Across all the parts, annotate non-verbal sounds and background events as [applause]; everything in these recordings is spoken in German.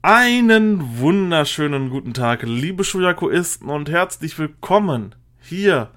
Einen wunderschönen guten Tag, liebe Schuyakuisten und herzlich willkommen hier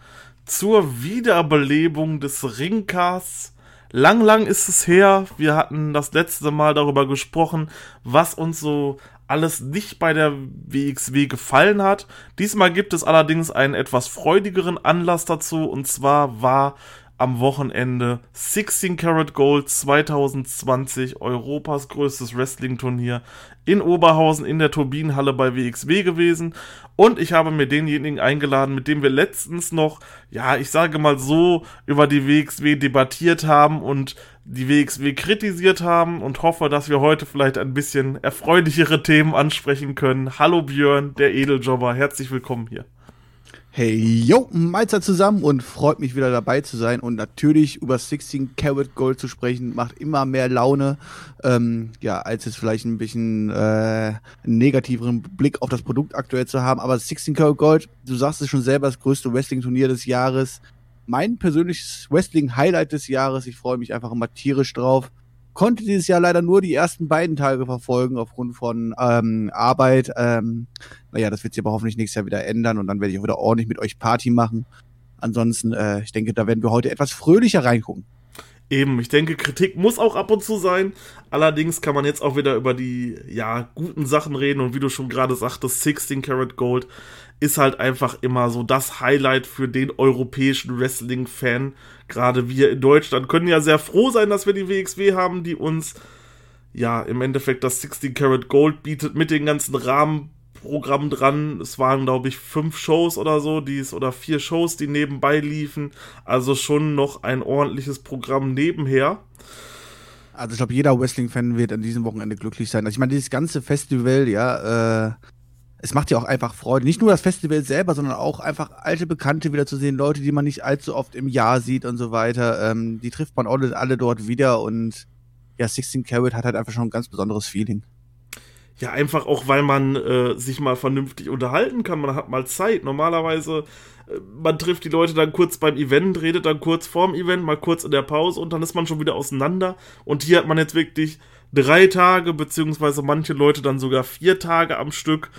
zur Wiederbelebung des Ringcasts. Lang, lang ist es her. Wir hatten das letzte Mal darüber gesprochen, was uns so alles nicht bei der WXW gefallen hat. Diesmal gibt es allerdings einen etwas freudigeren Anlass dazu und zwar war am Wochenende 16 Karat Gold 2020, Europas größtes Wrestling-Turnier in Oberhausen in der Turbinenhalle bei WXW gewesen. Und ich habe mir denjenigen eingeladen, mit dem wir letztens noch, ja, ich sage mal so, über die WXW debattiert haben und die WXW kritisiert haben und hoffe, dass wir heute vielleicht ein bisschen erfreulichere Themen ansprechen können. Hallo Björn, der Edeljobber, herzlich willkommen hier. Hey, yo, Mahlzeit zusammen und freut mich wieder dabei zu sein und natürlich über 16 Karat Gold zu sprechen, macht immer mehr Laune, ähm, ja, als es vielleicht ein bisschen äh, einen negativeren Blick auf das Produkt aktuell zu haben, aber 16 Karat Gold, du sagst es schon selber, das größte Wrestling-Turnier des Jahres, mein persönliches Wrestling-Highlight des Jahres, ich freue mich einfach immer tierisch drauf, konnte dieses Jahr leider nur die ersten beiden Tage verfolgen aufgrund von ähm, Arbeit. Ähm, naja, das wird sich aber hoffentlich nächstes Jahr wieder ändern und dann werde ich auch wieder ordentlich mit euch Party machen. Ansonsten, äh, ich denke, da werden wir heute etwas fröhlicher reingucken. Eben, ich denke, Kritik muss auch ab und zu sein. Allerdings kann man jetzt auch wieder über die, ja, guten Sachen reden und wie du schon gerade sagtest, 16 Karat Gold ist halt einfach immer so das Highlight für den europäischen Wrestling-Fan. Gerade wir in Deutschland können ja sehr froh sein, dass wir die WXW haben, die uns ja im Endeffekt das 16 Karat Gold bietet mit den ganzen Rahmenprogrammen dran. Es waren, glaube ich, fünf Shows oder so, die es, oder vier Shows, die nebenbei liefen. Also schon noch ein ordentliches Programm nebenher. Also ich glaube, jeder Wrestling-Fan wird an diesem Wochenende glücklich sein. Also ich meine, dieses ganze Festival, ja, äh, es macht ja auch einfach Freude. Nicht nur das Festival selber, sondern auch einfach alte Bekannte wieder zu sehen, Leute, die man nicht allzu oft im Jahr sieht und so weiter. Ähm, die trifft man alle, alle dort wieder und ja, 16 Carat hat halt einfach schon ein ganz besonderes Feeling. Ja, einfach auch, weil man äh, sich mal vernünftig unterhalten kann. Man hat mal Zeit. Normalerweise, äh, man trifft die Leute dann kurz beim Event, redet dann kurz vorm Event, mal kurz in der Pause und dann ist man schon wieder auseinander. Und hier hat man jetzt wirklich drei Tage, beziehungsweise manche Leute dann sogar vier Tage am Stück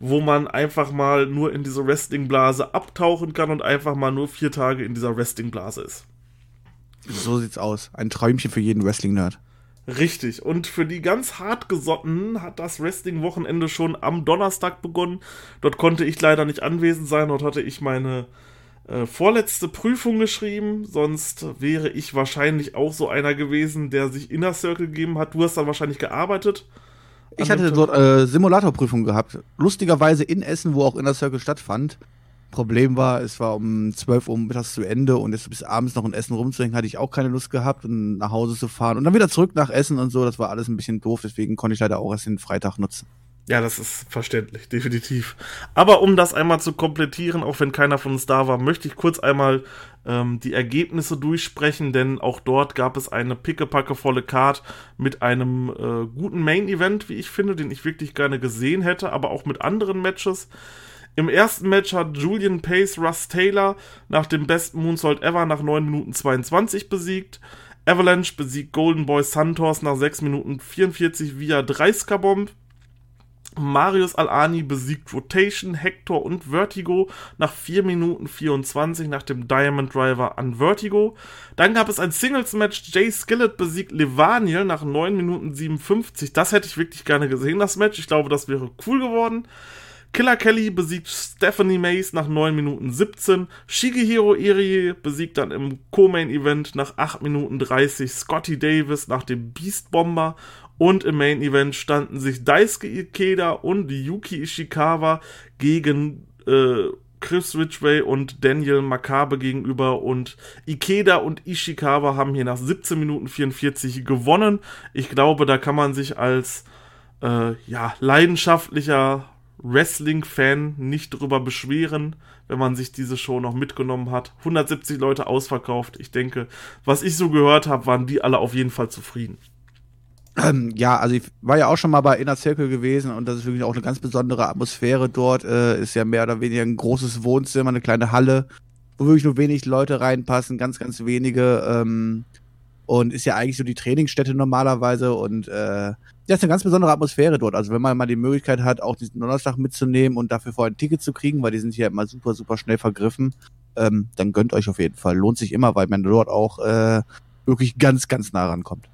wo man einfach mal nur in diese Wrestling-Blase abtauchen kann und einfach mal nur vier Tage in dieser Wrestling-Blase ist. So sieht's aus. Ein Träumchen für jeden Wrestling-Nerd. Richtig. Und für die ganz hartgesottenen hat das Wrestling-Wochenende schon am Donnerstag begonnen. Dort konnte ich leider nicht anwesend sein. Dort hatte ich meine äh, vorletzte Prüfung geschrieben. Sonst wäre ich wahrscheinlich auch so einer gewesen, der sich Inner Circle gegeben hat. Du hast dann wahrscheinlich gearbeitet. Ich hatte dort äh, Simulatorprüfung gehabt. Lustigerweise in Essen, wo auch Inner Circle stattfand. Problem war, es war um 12 Uhr mittags zu Ende und jetzt bis abends noch in Essen rumzuhängen, hatte ich auch keine Lust gehabt, und nach Hause zu fahren und dann wieder zurück nach Essen und so. Das war alles ein bisschen doof, deswegen konnte ich leider auch erst den Freitag nutzen. Ja, das ist verständlich, definitiv. Aber um das einmal zu komplettieren, auch wenn keiner von uns da war, möchte ich kurz einmal ähm, die Ergebnisse durchsprechen, denn auch dort gab es eine pickepackevolle Card mit einem äh, guten Main-Event, wie ich finde, den ich wirklich gerne gesehen hätte, aber auch mit anderen Matches. Im ersten Match hat Julian Pace Russ Taylor nach dem besten Moonsault ever nach 9 Minuten 22 besiegt. Avalanche besiegt Golden Boy Santos nach 6 Minuten 44 via 30er Bomb. Marius Alani besiegt Rotation, Hector und Vertigo nach 4 Minuten 24 nach dem Diamond Driver an Vertigo. Dann gab es ein Singles-Match. Jay Skillett besiegt Levaniel nach 9 Minuten 57. Das hätte ich wirklich gerne gesehen, das Match. Ich glaube, das wäre cool geworden. Killer Kelly besiegt Stephanie Mace nach 9 Minuten 17. Shigehiro Irie besiegt dann im Co-Main-Event nach 8 Minuten 30 Scotty Davis nach dem Beast Bomber. Und im Main Event standen sich Daisuke Ikeda und Yuki Ishikawa gegen äh, Chris Ridgway und Daniel Makabe gegenüber und Ikeda und Ishikawa haben hier nach 17 Minuten 44 gewonnen. Ich glaube, da kann man sich als äh, ja, leidenschaftlicher Wrestling-Fan nicht drüber beschweren, wenn man sich diese Show noch mitgenommen hat. 170 Leute ausverkauft. Ich denke, was ich so gehört habe, waren die alle auf jeden Fall zufrieden. Ähm, ja, also ich war ja auch schon mal bei Inner Circle gewesen und das ist wirklich auch eine ganz besondere Atmosphäre dort. Äh, ist ja mehr oder weniger ein großes Wohnzimmer, eine kleine Halle, wo wirklich nur wenig Leute reinpassen, ganz, ganz wenige. Ähm, und ist ja eigentlich so die Trainingsstätte normalerweise und äh, ja, ist eine ganz besondere Atmosphäre dort. Also wenn man mal die Möglichkeit hat, auch diesen Donnerstag mitzunehmen und dafür vorher ein Ticket zu kriegen, weil die sind hier immer super, super schnell vergriffen, ähm, dann gönnt euch auf jeden Fall. Lohnt sich immer, weil man dort auch äh, wirklich ganz, ganz nah rankommt.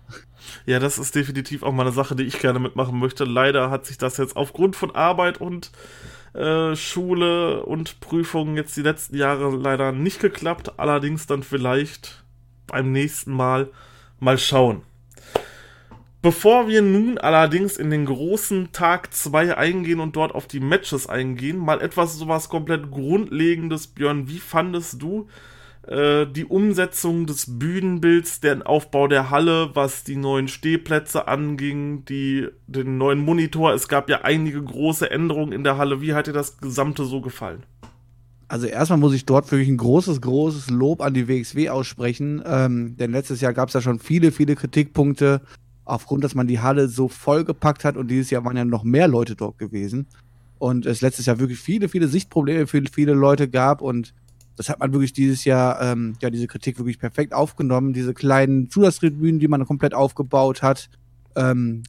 Ja, das ist definitiv auch mal eine Sache, die ich gerne mitmachen möchte. Leider hat sich das jetzt aufgrund von Arbeit und äh, Schule und Prüfungen jetzt die letzten Jahre leider nicht geklappt. Allerdings dann vielleicht beim nächsten Mal mal schauen. Bevor wir nun allerdings in den großen Tag 2 eingehen und dort auf die Matches eingehen, mal etwas sowas komplett Grundlegendes, Björn. Wie fandest du äh, die Umsetzung des Bühnenbilds, den Aufbau der Halle, was die neuen Stehplätze anging, die, den neuen Monitor? Es gab ja einige große Änderungen in der Halle. Wie hat dir das Gesamte so gefallen? Also erstmal muss ich dort wirklich ein großes, großes Lob an die WXW aussprechen, ähm, denn letztes Jahr gab es ja schon viele, viele Kritikpunkte aufgrund, dass man die Halle so vollgepackt hat und dieses Jahr waren ja noch mehr Leute dort gewesen und es letztes Jahr wirklich viele, viele Sichtprobleme für viele Leute gab und das hat man wirklich dieses Jahr, ähm, ja, diese Kritik wirklich perfekt aufgenommen. Diese kleinen Zusatztribünen, die man komplett aufgebaut hat, ähm,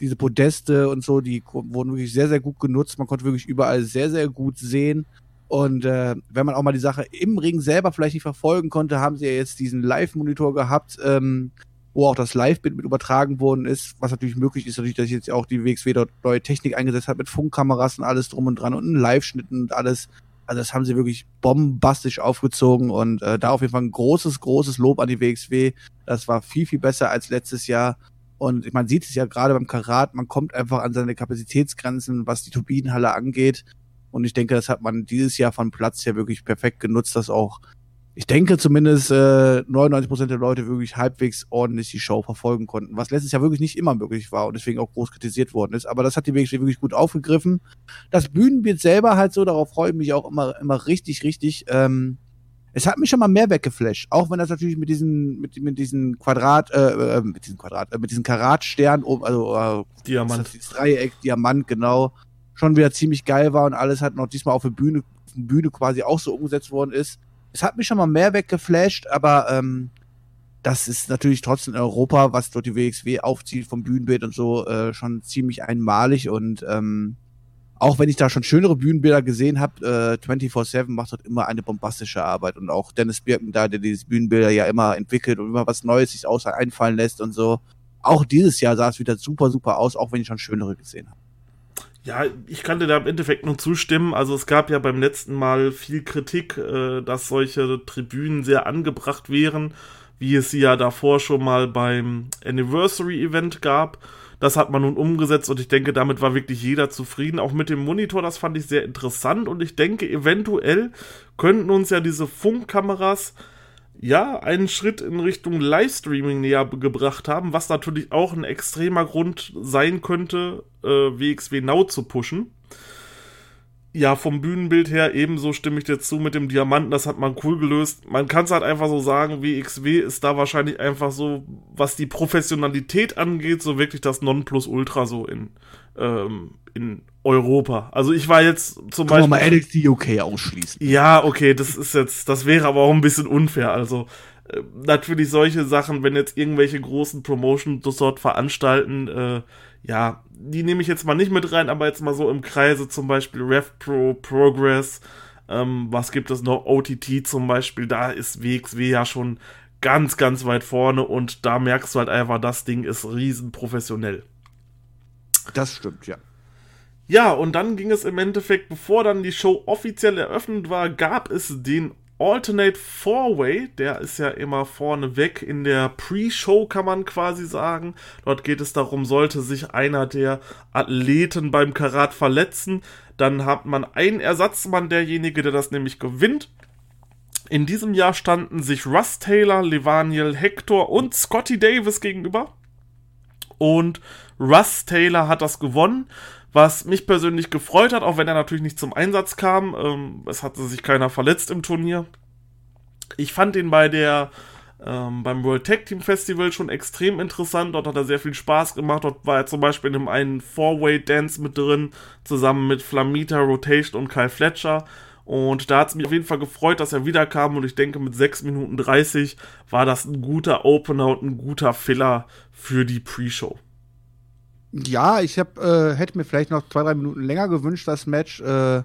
diese Podeste und so, die wurden wirklich sehr, sehr gut genutzt. Man konnte wirklich überall sehr, sehr gut sehen. Und äh, wenn man auch mal die Sache im Ring selber vielleicht nicht verfolgen konnte, haben sie ja jetzt diesen Live-Monitor gehabt, ähm, wo auch das Live-Bild mit übertragen worden ist, was natürlich möglich ist, natürlich, dass jetzt auch die WXW dort neue Technik eingesetzt hat mit Funkkameras und alles drum und dran und einen Live-Schnitt und alles. Also das haben sie wirklich bombastisch aufgezogen und äh, da auf jeden Fall ein großes, großes Lob an die WXW. Das war viel, viel besser als letztes Jahr. Und man sieht es ja gerade beim Karat, man kommt einfach an seine Kapazitätsgrenzen, was die Turbinenhalle angeht. Und ich denke, das hat man dieses Jahr von Platz her wirklich perfekt genutzt, dass auch ich denke zumindest äh, 99% der Leute wirklich halbwegs ordentlich die Show verfolgen konnten, was letztes Jahr wirklich nicht immer möglich war und deswegen auch groß kritisiert worden ist. Aber das hat die WXW wirklich gut aufgegriffen. Das Bühnenbild selber halt so, darauf freue ich mich auch immer, immer richtig, richtig. Ähm, es hat mich schon mal mehr weggeflasht, auch wenn das natürlich mit diesen, mit, mit diesen Quadrat, äh, äh, mit diesen Quadrat, äh, mit diesen Karatstern oben, also äh, Diamant. Das, dieses Dreieck, Diamant, genau, schon wieder ziemlich geil war und alles hat noch diesmal auf der Bühne, auf der Bühne quasi auch so umgesetzt worden ist es hat mich schon mal mehr weggeflasht, aber ähm, das ist natürlich trotzdem in Europa, was dort die WXW aufzieht vom Bühnenbild und so, äh, schon ziemlich einmalig und ähm, auch wenn ich da schon schönere Bühnenbilder gesehen habe, äh, 24-7 macht dort immer eine bombastische Arbeit und auch Dennis Birken da, der diese Bühnenbilder ja immer entwickelt und immer was Neues sich außer einfallen lässt und so. Auch dieses Jahr sah es wieder super, super aus, auch wenn ich schon schönere gesehen habe. Ja, ich kann dir da im Endeffekt nur zustimmen. Also es gab ja beim letzten Mal viel Kritik, äh, dass solche Tribünen sehr angebracht wären, wie es sie ja davor schon mal beim Anniversary Event gab. Das hat man nun umgesetzt und ich denke, damit war wirklich jeder zufrieden. Auch mit dem Monitor, das fand ich sehr interessant und ich denke, eventuell könnten uns ja diese Funkkameras ja, einen Schritt in Richtung Livestreaming näher gebracht haben, was natürlich auch ein extremer Grund sein könnte, äh, WXW Now zu pushen. Ja, vom Bühnenbild her ebenso stimme ich dir zu mit dem Diamanten, das hat man cool gelöst. Man kann es halt einfach so sagen, WXW ist da wahrscheinlich einfach so, was die Professionalität angeht, so wirklich das Nonplusultra so in, ähm, in Europa. Also ich war jetzt zum Kann Beispiel. mal NXT UK ausschließen. Ja, okay, das ist jetzt, das wäre aber auch ein bisschen unfair. Also äh, natürlich solche Sachen, wenn jetzt irgendwelche großen Promotions dort veranstalten, äh, ja, die nehme ich jetzt mal nicht mit rein, aber jetzt mal so im Kreise zum Beispiel RevPro, Progress, ähm, was gibt es noch? OTT zum Beispiel, da ist WXW ja schon ganz, ganz weit vorne und da merkst du halt einfach, das Ding ist riesen professionell. Das stimmt, ja. Ja, und dann ging es im Endeffekt, bevor dann die Show offiziell eröffnet war, gab es den Alternate Four-Way, der ist ja immer vorne weg in der Pre-Show, kann man quasi sagen. Dort geht es darum, sollte sich einer der Athleten beim Karat verletzen, dann hat man einen Ersatzmann, derjenige, der das nämlich gewinnt. In diesem Jahr standen sich Russ Taylor, Levaniel Hector und Scotty Davis gegenüber. Und Russ Taylor hat das gewonnen was mich persönlich gefreut hat, auch wenn er natürlich nicht zum Einsatz kam. Ähm, es hatte sich keiner verletzt im Turnier. Ich fand ihn bei der ähm, beim World Tag Team Festival schon extrem interessant. Dort hat er sehr viel Spaß gemacht. Dort war er zum Beispiel in einem einen Four-Way Dance mit drin, zusammen mit Flamita, Rotation und Kyle Fletcher. Und da hat es mich auf jeden Fall gefreut, dass er wiederkam. Und ich denke, mit 6 Minuten 30 war das ein guter Opener und ein guter Filler für die Pre-Show. Ja, ich hab, äh, hätte mir vielleicht noch zwei, drei Minuten länger gewünscht, das Match. Äh,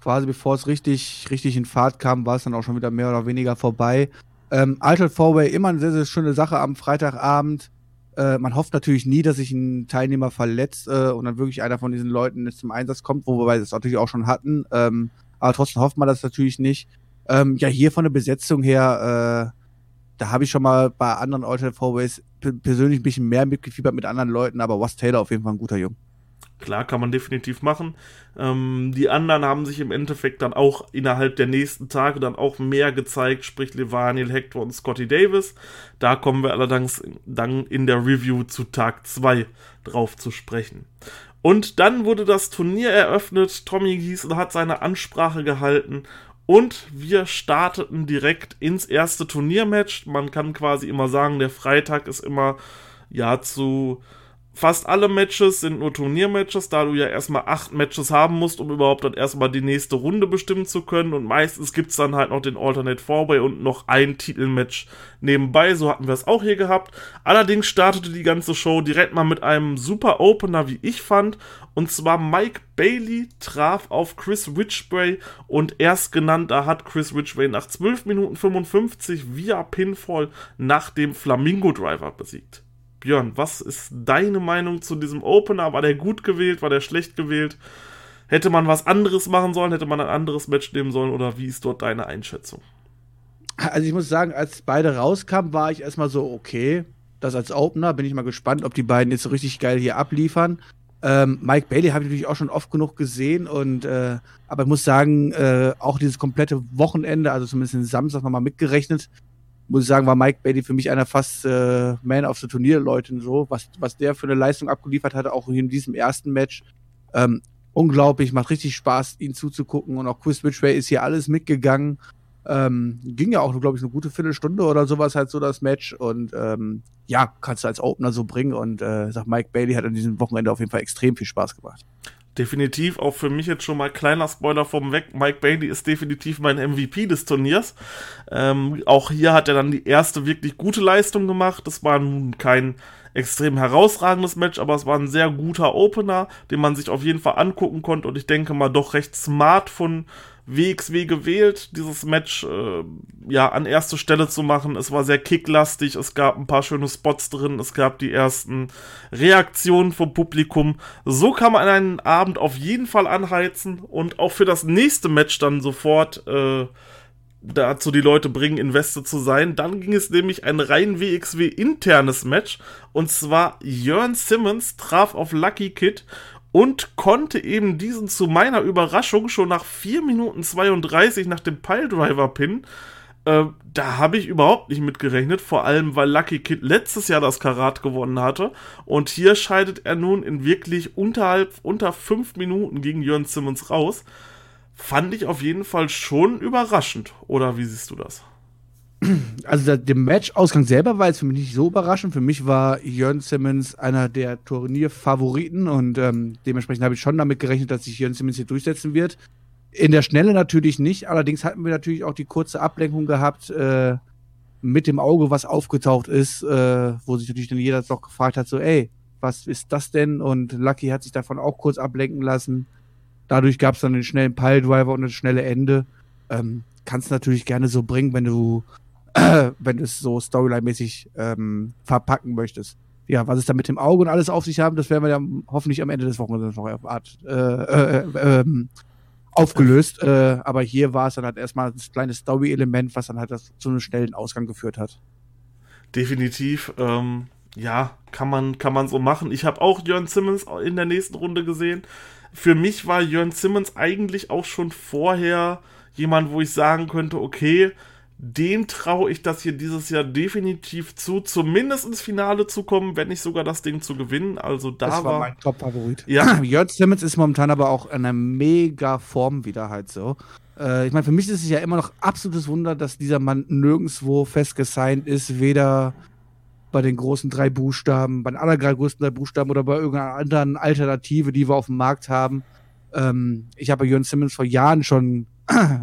quasi bevor es richtig, richtig in Fahrt kam, war es dann auch schon wieder mehr oder weniger vorbei. Ähm, Alter Fourway immer eine sehr, sehr schöne Sache am Freitagabend. Äh, man hofft natürlich nie, dass sich ein Teilnehmer verletzt äh, und dann wirklich einer von diesen Leuten zum Einsatz kommt, wobei wir das natürlich auch schon hatten. Ähm, aber trotzdem hofft man das natürlich nicht. Ähm, ja, hier von der Besetzung her, äh, da habe ich schon mal bei anderen Alternate Fourways persönlich ein bisschen mehr mitgefiebert mit anderen Leuten, aber Was Taylor auf jeden Fall ein guter Junge. Klar, kann man definitiv machen. Ähm, die anderen haben sich im Endeffekt dann auch innerhalb der nächsten Tage dann auch mehr gezeigt, sprich Levaniel, Hector und Scotty Davis. Da kommen wir allerdings dann in der Review zu Tag 2 drauf zu sprechen. Und dann wurde das Turnier eröffnet. Tommy Giesen hat seine Ansprache gehalten und wir starteten direkt ins erste Turniermatch. Man kann quasi immer sagen, der Freitag ist immer ja zu fast alle Matches sind nur Turniermatches, da du ja erstmal acht Matches haben musst, um überhaupt dann erstmal die nächste Runde bestimmen zu können. Und meistens gibt's dann halt noch den Alternate Fourway und noch ein Titelmatch nebenbei. So hatten wir es auch hier gehabt. Allerdings startete die ganze Show direkt mal mit einem super Opener, wie ich fand. Und zwar Mike Bailey traf auf Chris Ridgway und erst genannt, da hat Chris Ridgway nach 12 Minuten 55 via Pinfall nach dem Flamingo Driver besiegt. Björn, was ist deine Meinung zu diesem Opener? War der gut gewählt? War der schlecht gewählt? Hätte man was anderes machen sollen? Hätte man ein anderes Match nehmen sollen? Oder wie ist dort deine Einschätzung? Also ich muss sagen, als beide rauskamen, war ich erstmal so, okay, das als Opener. Bin ich mal gespannt, ob die beiden jetzt richtig geil hier abliefern. Ähm, Mike Bailey habe ich natürlich auch schon oft genug gesehen und äh, aber ich muss sagen, äh, auch dieses komplette Wochenende, also zumindest den Samstag nochmal mitgerechnet, muss ich sagen, war Mike Bailey für mich einer fast äh, Man of the Turnier-Leuten so, was, was der für eine Leistung abgeliefert hatte, auch in diesem ersten Match. Ähm, unglaublich, macht richtig Spaß, ihn zuzugucken und auch Chris Ridgway ist hier alles mitgegangen. Ähm, ging ja auch, glaube ich, eine gute Viertelstunde oder sowas halt so das Match und ähm, ja, kannst du als Opener so bringen und äh, sag Mike Bailey hat an diesem Wochenende auf jeden Fall extrem viel Spaß gemacht definitiv auch für mich jetzt schon mal kleiner Spoiler vom Weg. Mike Bailey ist definitiv mein MVP des Turniers. Ähm, auch hier hat er dann die erste wirklich gute Leistung gemacht. Das war nun kein extrem herausragendes Match, aber es war ein sehr guter Opener, den man sich auf jeden Fall angucken konnte und ich denke mal doch recht smart von WXW gewählt, dieses Match äh, ja an erste Stelle zu machen. Es war sehr kicklastig, es gab ein paar schöne Spots drin, es gab die ersten Reaktionen vom Publikum. So kann man einen Abend auf jeden Fall anheizen und auch für das nächste Match dann sofort äh, dazu die Leute bringen, invested zu sein. Dann ging es nämlich ein rein WXW internes Match und zwar Jörn Simmons traf auf Lucky Kid und konnte eben diesen zu meiner Überraschung schon nach 4 Minuten 32 nach dem Piledriver-Pin. Äh, da habe ich überhaupt nicht mitgerechnet, vor allem weil Lucky Kid letztes Jahr das Karat gewonnen hatte. Und hier scheidet er nun in wirklich unterhalb, unter 5 Minuten gegen Jörn Simmons raus. Fand ich auf jeden Fall schon überraschend. Oder wie siehst du das? Also der, Match-Ausgang selber war jetzt für mich nicht so überraschend. Für mich war Jörn Simmons einer der Turnierfavoriten und ähm, dementsprechend habe ich schon damit gerechnet, dass sich Jörn Simmons hier durchsetzen wird. In der Schnelle natürlich nicht, allerdings hatten wir natürlich auch die kurze Ablenkung gehabt äh, mit dem Auge, was aufgetaucht ist, äh, wo sich natürlich dann jeder doch gefragt hat, so ey, was ist das denn? Und Lucky hat sich davon auch kurz ablenken lassen. Dadurch gab es dann den schnellen Piledriver und das schnelle Ende. Ähm, kannst natürlich gerne so bringen, wenn du [clears throat] wenn du es so Storyline-mäßig ähm, verpacken möchtest. Ja, was es da mit dem Auge und alles auf sich haben, das werden wir ja hoffentlich am Ende des Wochenendes noch auf Art äh, äh, äh, aufgelöst. Äh, aber hier war es dann halt erstmal das kleine Story-Element, was dann halt das, zu einem schnellen Ausgang geführt hat. Definitiv. Ähm, ja, kann man, kann man so machen. Ich habe auch Jörn Simmons in der nächsten Runde gesehen. Für mich war Jörn Simmons eigentlich auch schon vorher jemand, wo ich sagen könnte, okay, dem traue ich das hier dieses Jahr definitiv zu, zumindest ins Finale zu kommen, wenn nicht sogar das Ding zu gewinnen. Also da das war, war mein Top-Favorit. Ja. [clears throat] Jörg Simmons ist momentan aber auch in einer mega Form wieder halt so. Äh, ich meine, für mich ist es ja immer noch absolutes Wunder, dass dieser Mann nirgendwo fest gesigned ist, weder bei den großen drei Buchstaben, bei den allergrößten drei Buchstaben oder bei irgendeiner anderen Alternative, die wir auf dem Markt haben. Ähm, ich habe Jörn Simmons vor Jahren schon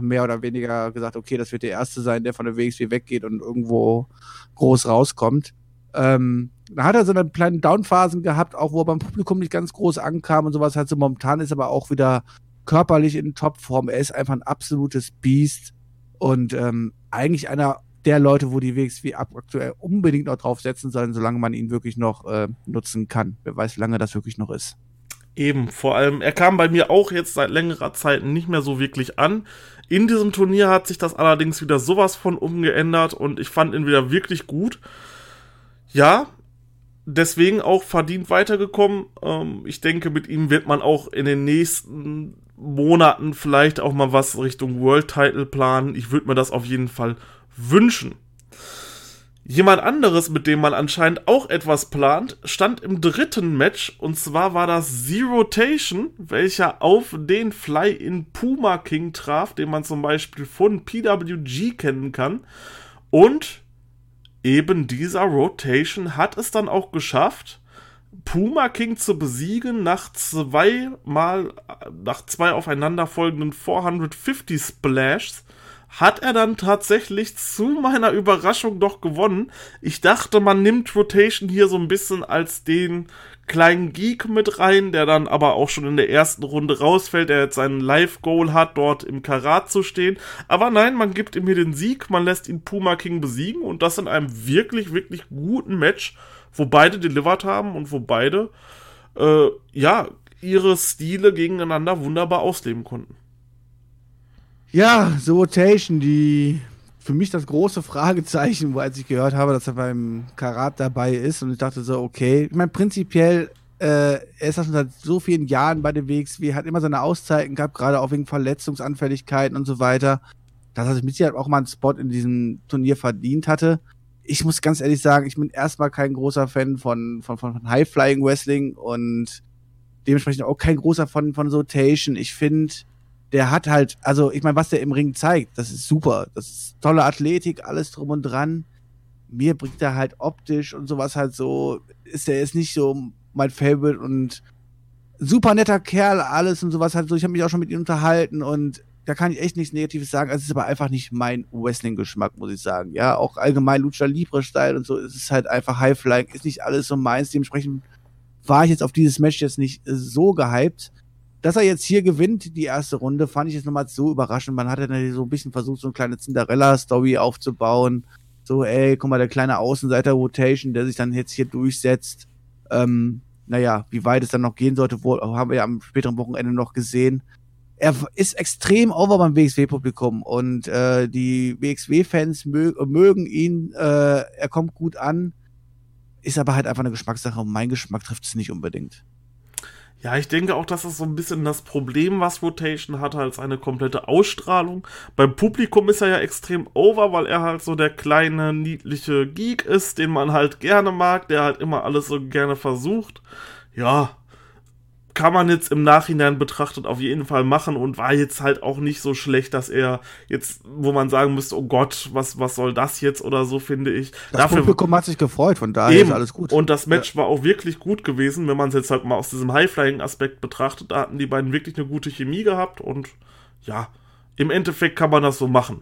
mehr oder weniger gesagt, okay, das wird der Erste sein, der von der WXW weggeht und irgendwo groß rauskommt. Ähm, da hat er so eine kleinen Downphasen gehabt, auch wo er beim Publikum nicht ganz groß ankam und sowas. Halt so momentan ist aber auch wieder körperlich in Topform. Er ist einfach ein absolutes Biest und ähm, eigentlich einer der Leute, wo die WXW aktuell unbedingt noch draufsetzen sollen, solange man ihn wirklich noch äh, nutzen kann. Wer weiß, wie lange das wirklich noch ist. Eben, vor allem, er kam bei mir auch jetzt seit längerer Zeit nicht mehr so wirklich an. In diesem Turnier hat sich das allerdings wieder sowas von umgeändert und ich fand ihn wieder wirklich gut. Ja, deswegen auch verdient weitergekommen. Ähm, ich denke, mit ihm wird man auch in den nächsten Monaten vielleicht auch mal was Richtung World Title planen. Ich würde mir das auf jeden Fall wünschen. Jemand anderes, mit dem man anscheinend auch etwas plant, stand im dritten Match und zwar war das Zero-Tation, welcher auf den Fly-in Puma King traf, den man zum Beispiel von PWG kennen kann. Und eben dieser Rotation hat es dann auch geschafft, Puma King zu besiegen nach zweimal, nach zwei aufeinanderfolgenden 450 Splashs hat er dann tatsächlich zu meiner Überraschung doch gewonnen. Ich dachte, man nimmt Rotation hier so ein bisschen als den kleinen Geek mit rein, der dann aber auch schon in der ersten Runde rausfällt, der jetzt seinen Live-Goal hat, dort im Karat zu stehen. Aber nein, man gibt ihm hier den Sieg, man lässt ihn Puma King besiegen und das in einem wirklich, wirklich guten Match, wo beide delivered haben und wo beide, äh, ja, ihre Stile gegeneinander wunderbar ausleben konnten. Ja, The Rotation, die für mich das große Fragezeichen, wo als ich gehört habe, dass er beim Karat dabei ist und ich dachte so, okay, ich meine, prinzipiell, äh, er ist schon seit so vielen Jahren bei den WXW, hat immer seine Auszeiten gehabt, gerade auch wegen Verletzungsanfälligkeiten und so weiter, dass er sich mit Sicherheit auch mal einen Spot in diesem Turnier verdient hatte. Ich muss ganz ehrlich sagen, ich bin erstmal kein großer Fan von, von, von, von High-Flying Wrestling und dementsprechend auch kein großer von, von Rotation. Ich finde, der hat halt, also ich meine, was der im Ring zeigt, das ist super. Das ist tolle Athletik, alles drum und dran. Mir bringt er halt optisch und sowas halt so, ist der jetzt nicht so mein Favorite und super netter Kerl, alles und sowas halt so. Ich habe mich auch schon mit ihm unterhalten und da kann ich echt nichts Negatives sagen. Es ist aber einfach nicht mein Wrestling-Geschmack, muss ich sagen. Ja, auch allgemein Lucha Libre-Style und so. Es ist halt einfach High-Flying, ist nicht alles so meins. Dementsprechend war ich jetzt auf dieses Match jetzt nicht so gehypt dass er jetzt hier gewinnt, die erste Runde, fand ich jetzt nochmal so überraschend. Man hat ja so ein bisschen versucht, so eine kleine Cinderella-Story aufzubauen. So, ey, guck mal, der kleine Außenseiter-Rotation, der sich dann jetzt hier durchsetzt. Ähm, naja, wie weit es dann noch gehen sollte, wo, haben wir ja am späteren Wochenende noch gesehen. Er ist extrem over beim WXW-Publikum und äh, die WXW-Fans mö mögen ihn, äh, er kommt gut an, ist aber halt einfach eine Geschmackssache und mein Geschmack trifft es nicht unbedingt. Ja, ich denke auch, das ist so ein bisschen das Problem, was Rotation hat, als eine komplette Ausstrahlung. Beim Publikum ist er ja extrem over, weil er halt so der kleine, niedliche Geek ist, den man halt gerne mag, der halt immer alles so gerne versucht. Ja, kann man jetzt im Nachhinein betrachtet auf jeden Fall machen und war jetzt halt auch nicht so schlecht, dass er jetzt, wo man sagen müsste, oh Gott, was, was soll das jetzt oder so, finde ich. Das Dafür, Publikum hat sich gefreut, von daher eben. ist alles gut. Und das Match ja. war auch wirklich gut gewesen, wenn man es jetzt halt mal aus diesem High-Flying-Aspekt betrachtet. Da hatten die beiden wirklich eine gute Chemie gehabt und ja, im Endeffekt kann man das so machen.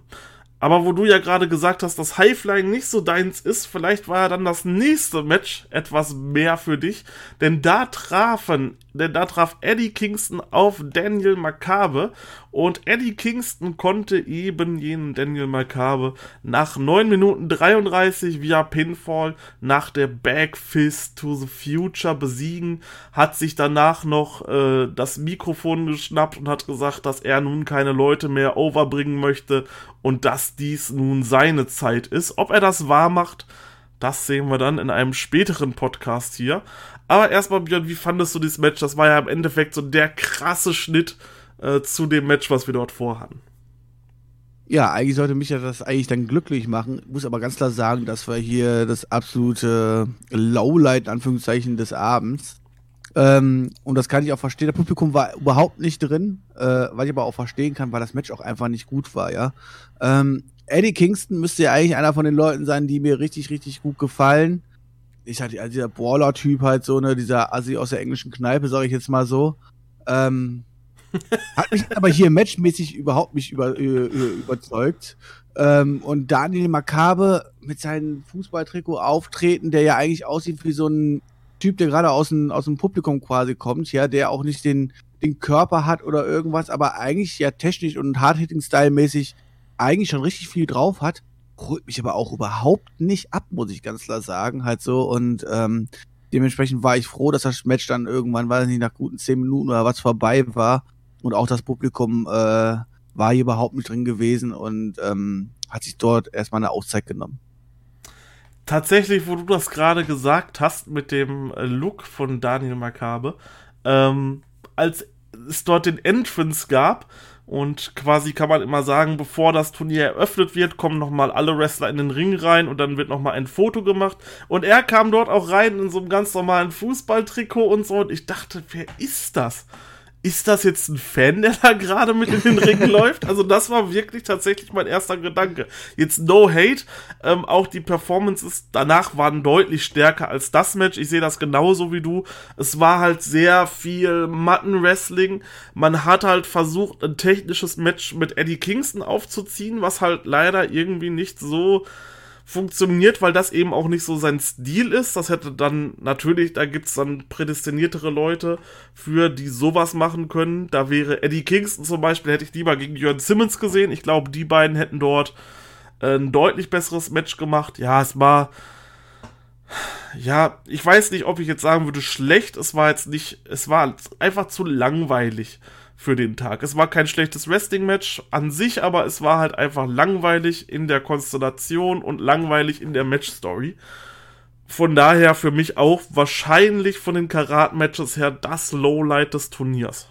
Aber wo du ja gerade gesagt hast, dass Highflying nicht so deins ist, vielleicht war ja dann das nächste Match etwas mehr für dich. Denn da trafen, denn da traf Eddie Kingston auf Daniel Makabe. Und Eddie Kingston konnte eben jenen Daniel Makabe nach 9 Minuten 33 via Pinfall nach der Backfist to the Future besiegen. Hat sich danach noch äh, das Mikrofon geschnappt und hat gesagt, dass er nun keine Leute mehr overbringen möchte und dass dies nun seine Zeit ist. Ob er das wahr macht, das sehen wir dann in einem späteren Podcast hier. Aber erstmal, Björn, wie fandest du dieses Match? Das war ja im Endeffekt so der krasse Schnitt äh, zu dem Match, was wir dort vorhatten. Ja, eigentlich sollte mich ja das eigentlich dann glücklich machen. Ich muss aber ganz klar sagen, das war hier das absolute Lowlight, in Anführungszeichen, des Abends. Ähm, und das kann ich auch verstehen. Das Publikum war überhaupt nicht drin, äh, weil ich aber auch verstehen kann, weil das Match auch einfach nicht gut war, ja. Ähm, Eddie Kingston müsste ja eigentlich einer von den Leuten sein, die mir richtig, richtig gut gefallen. Ich hatte also dieser Brawler-Typ halt so, ne, dieser Assi aus der englischen Kneipe, sag ich jetzt mal so. Ähm, [laughs] Hat mich aber hier matchmäßig überhaupt nicht über, über, überzeugt. Ähm, und Daniel Makabe mit seinem Fußballtrikot auftreten, der ja eigentlich aussieht wie so ein Typ, der gerade aus dem, aus dem Publikum quasi kommt, ja, der auch nicht den, den Körper hat oder irgendwas, aber eigentlich ja technisch und Hard-Hitting-Style-mäßig eigentlich schon richtig viel drauf hat, holt mich aber auch überhaupt nicht ab, muss ich ganz klar sagen, halt so und ähm, dementsprechend war ich froh, dass das Match dann irgendwann, weiß nicht, nach guten zehn Minuten oder was vorbei war und auch das Publikum äh, war hier überhaupt nicht drin gewesen und ähm, hat sich dort erstmal eine Auszeit genommen. Tatsächlich, wo du das gerade gesagt hast mit dem äh, Look von Daniel Makabe, ähm, als es dort den Entrance gab und quasi kann man immer sagen, bevor das Turnier eröffnet wird, kommen nochmal alle Wrestler in den Ring rein und dann wird nochmal ein Foto gemacht. Und er kam dort auch rein in so einem ganz normalen Fußballtrikot und so und ich dachte, wer ist das? Ist das jetzt ein Fan, der da gerade mit in den Ring läuft? Also das war wirklich tatsächlich mein erster Gedanke. Jetzt no hate, ähm, auch die Performances danach waren deutlich stärker als das Match. Ich sehe das genauso wie du. Es war halt sehr viel Matten-Wrestling. Man hat halt versucht, ein technisches Match mit Eddie Kingston aufzuziehen, was halt leider irgendwie nicht so funktioniert, weil das eben auch nicht so sein Stil ist. Das hätte dann natürlich, da gibt's dann prädestiniertere Leute für, die sowas machen können. Da wäre Eddie Kingston zum Beispiel, hätte ich lieber gegen Jörn Simmons gesehen. Ich glaube, die beiden hätten dort äh, ein deutlich besseres Match gemacht. Ja, es war. Ja, ich weiß nicht, ob ich jetzt sagen würde, schlecht. Es war jetzt nicht. Es war einfach zu langweilig für den Tag. Es war kein schlechtes Wrestling-Match an sich, aber es war halt einfach langweilig in der Konstellation und langweilig in der Match-Story. Von daher für mich auch wahrscheinlich von den Karat-Matches her das Lowlight des Turniers.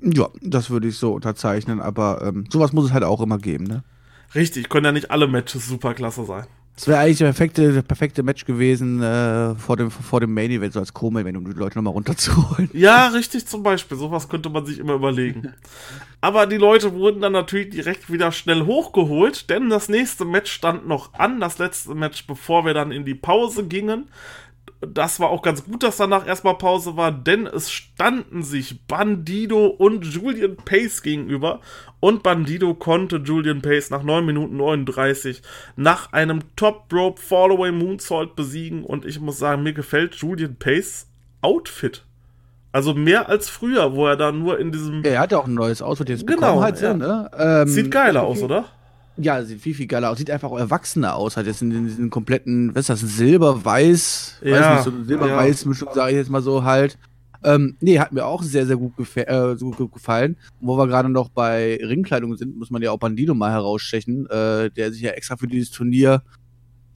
Ja, das würde ich so unterzeichnen, aber ähm, sowas muss es halt auch immer geben, ne? Richtig, können ja nicht alle Matches superklasse sein. Es wäre eigentlich der perfekte, perfekte Match gewesen äh, vor, dem, vor dem Main Event, so als Co-Main, um die Leute nochmal runterzuholen. [laughs] Ja, richtig zum Beispiel. Sowas könnte man sich immer überlegen. [laughs] Aber die Leute wurden dann natürlich direkt wieder schnell hochgeholt, denn das nächste Match stand noch an, das letzte Match, bevor wir dann in die Pause gingen das war auch ganz gut, dass danach erstmal Pause war, denn es standen sich Bandido und Julian Pace gegenüber. Und Bandido konnte Julian Pace nach 9 Minuten 39 nach einem Top Rope Fallaway Moonsault besiegen. Und ich muss sagen, mir gefällt Julian Pace Outfit. Also mehr als früher, wo er da nur in diesem. Er hat ja auch ein neues Outfit jetzt genau, bekommen, halt ja. ne? Ähm, Sieht geiler aus, oder? Ja, sieht viel, viel geiler aus. Sieht einfach auch erwachsener aus. Hat jetzt in, diesen kompletten, was ist das, Silber-Weiß, ja, weiß nicht, so eine Silber-Weiß-Mischung, ja. sage ich jetzt mal so halt. Ähm, nee, hat mir auch sehr, sehr gut, äh, so gut gefallen. Wo wir gerade noch bei Ringkleidung sind, muss man ja auch Bandido mal herausstechen, äh, der sich ja extra für dieses Turnier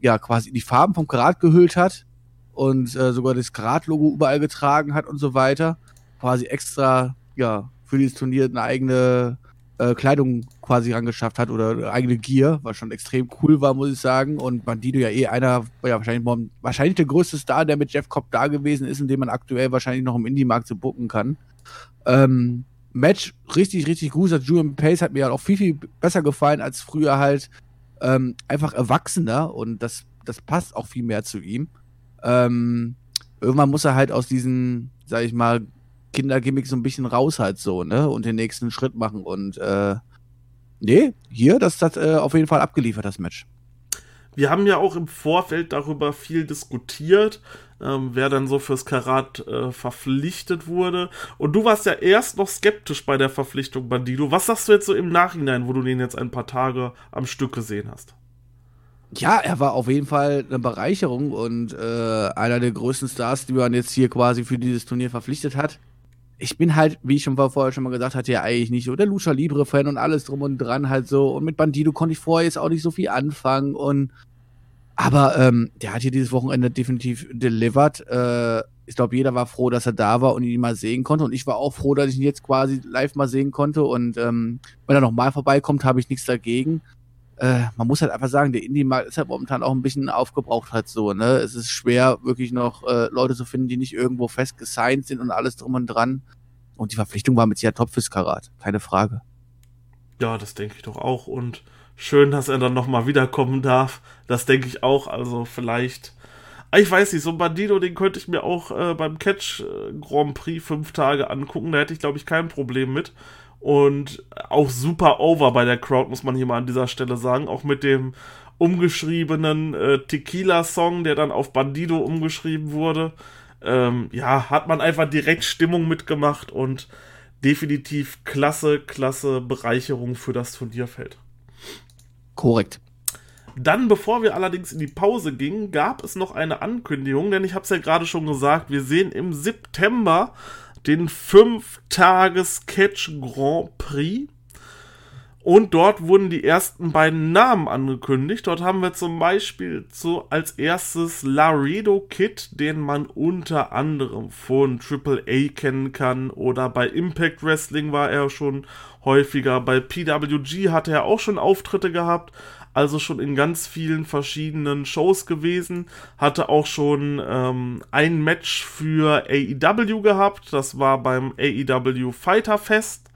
ja quasi die Farben vom Karat gehüllt hat und äh, sogar das Karat-Logo überall getragen hat und so weiter. Quasi extra, ja, für dieses Turnier eine eigene äh, Kleidung quasi angeschafft hat oder eigene Gear, was schon extrem cool war, muss ich sagen. Und Bandido ja eh einer, ja, wahrscheinlich, wahrscheinlich der größte Star, der mit Jeff Cobb da gewesen ist und den man aktuell wahrscheinlich noch im Indie-Markt so bucken kann. Ähm, Match richtig, richtig gut. Das Julian Pace hat mir ja auch viel, viel besser gefallen als früher halt. Ähm, einfach erwachsener und das, das passt auch viel mehr zu ihm. Ähm, irgendwann muss er halt aus diesen, sag ich mal, Kindergimmick so ein bisschen raus halt so, ne? Und den nächsten Schritt machen. Und äh, nee, hier, das hat äh, auf jeden Fall abgeliefert, das Match. Wir haben ja auch im Vorfeld darüber viel diskutiert, ähm, wer dann so fürs Karat äh, verpflichtet wurde. Und du warst ja erst noch skeptisch bei der Verpflichtung Bandido. Was sagst du jetzt so im Nachhinein, wo du den jetzt ein paar Tage am Stück gesehen hast? Ja, er war auf jeden Fall eine Bereicherung und äh, einer der größten Stars, die man jetzt hier quasi für dieses Turnier verpflichtet hat ich bin halt, wie ich schon vorher schon mal gesagt hatte, ja eigentlich nicht so der Lucha Libre Fan und alles drum und dran halt so. Und mit Bandido konnte ich vorher jetzt auch nicht so viel anfangen und aber ähm, der hat hier dieses Wochenende definitiv delivered. Äh, ich glaube, jeder war froh, dass er da war und ihn mal sehen konnte. Und ich war auch froh, dass ich ihn jetzt quasi live mal sehen konnte. Und ähm, wenn er nochmal vorbeikommt, habe ich nichts dagegen äh, man muss halt einfach sagen, der Indie-Markt ist halt momentan auch ein bisschen aufgebraucht halt so, ne? Es ist schwer, wirklich noch äh, Leute zu finden, die nicht irgendwo fest gesigned sind und alles drum und dran. Und die Verpflichtung war mit sicher top fürs Karat, keine Frage. Ja, das denke ich doch auch. Und schön, dass er dann nochmal wiederkommen darf. Das denke ich auch. Also vielleicht Ah, ich weiß nicht, so ein Bandido, den könnte ich mir auch äh, beim Catch äh, Grand Prix fünf Tage angucken. Da hätte ich, glaube ich, kein Problem mit. Und auch super over bei der Crowd, muss man hier mal an dieser Stelle sagen. Auch mit dem umgeschriebenen äh, Tequila-Song, der dann auf Bandido umgeschrieben wurde. Ähm, ja, hat man einfach direkt Stimmung mitgemacht und definitiv klasse, klasse Bereicherung für das Turnierfeld. Korrekt. Dann, bevor wir allerdings in die Pause gingen, gab es noch eine Ankündigung, denn ich habe es ja gerade schon gesagt, wir sehen im September den 5-Tages-Catch Grand Prix. Und dort wurden die ersten beiden Namen angekündigt. Dort haben wir zum Beispiel zu, als erstes Laredo Kid, den man unter anderem von Triple A kennen kann. Oder bei Impact Wrestling war er schon häufiger. Bei PWG hatte er auch schon Auftritte gehabt also schon in ganz vielen verschiedenen Shows gewesen, hatte auch schon ähm, ein Match für AEW gehabt, das war beim AEW Fighter Fest.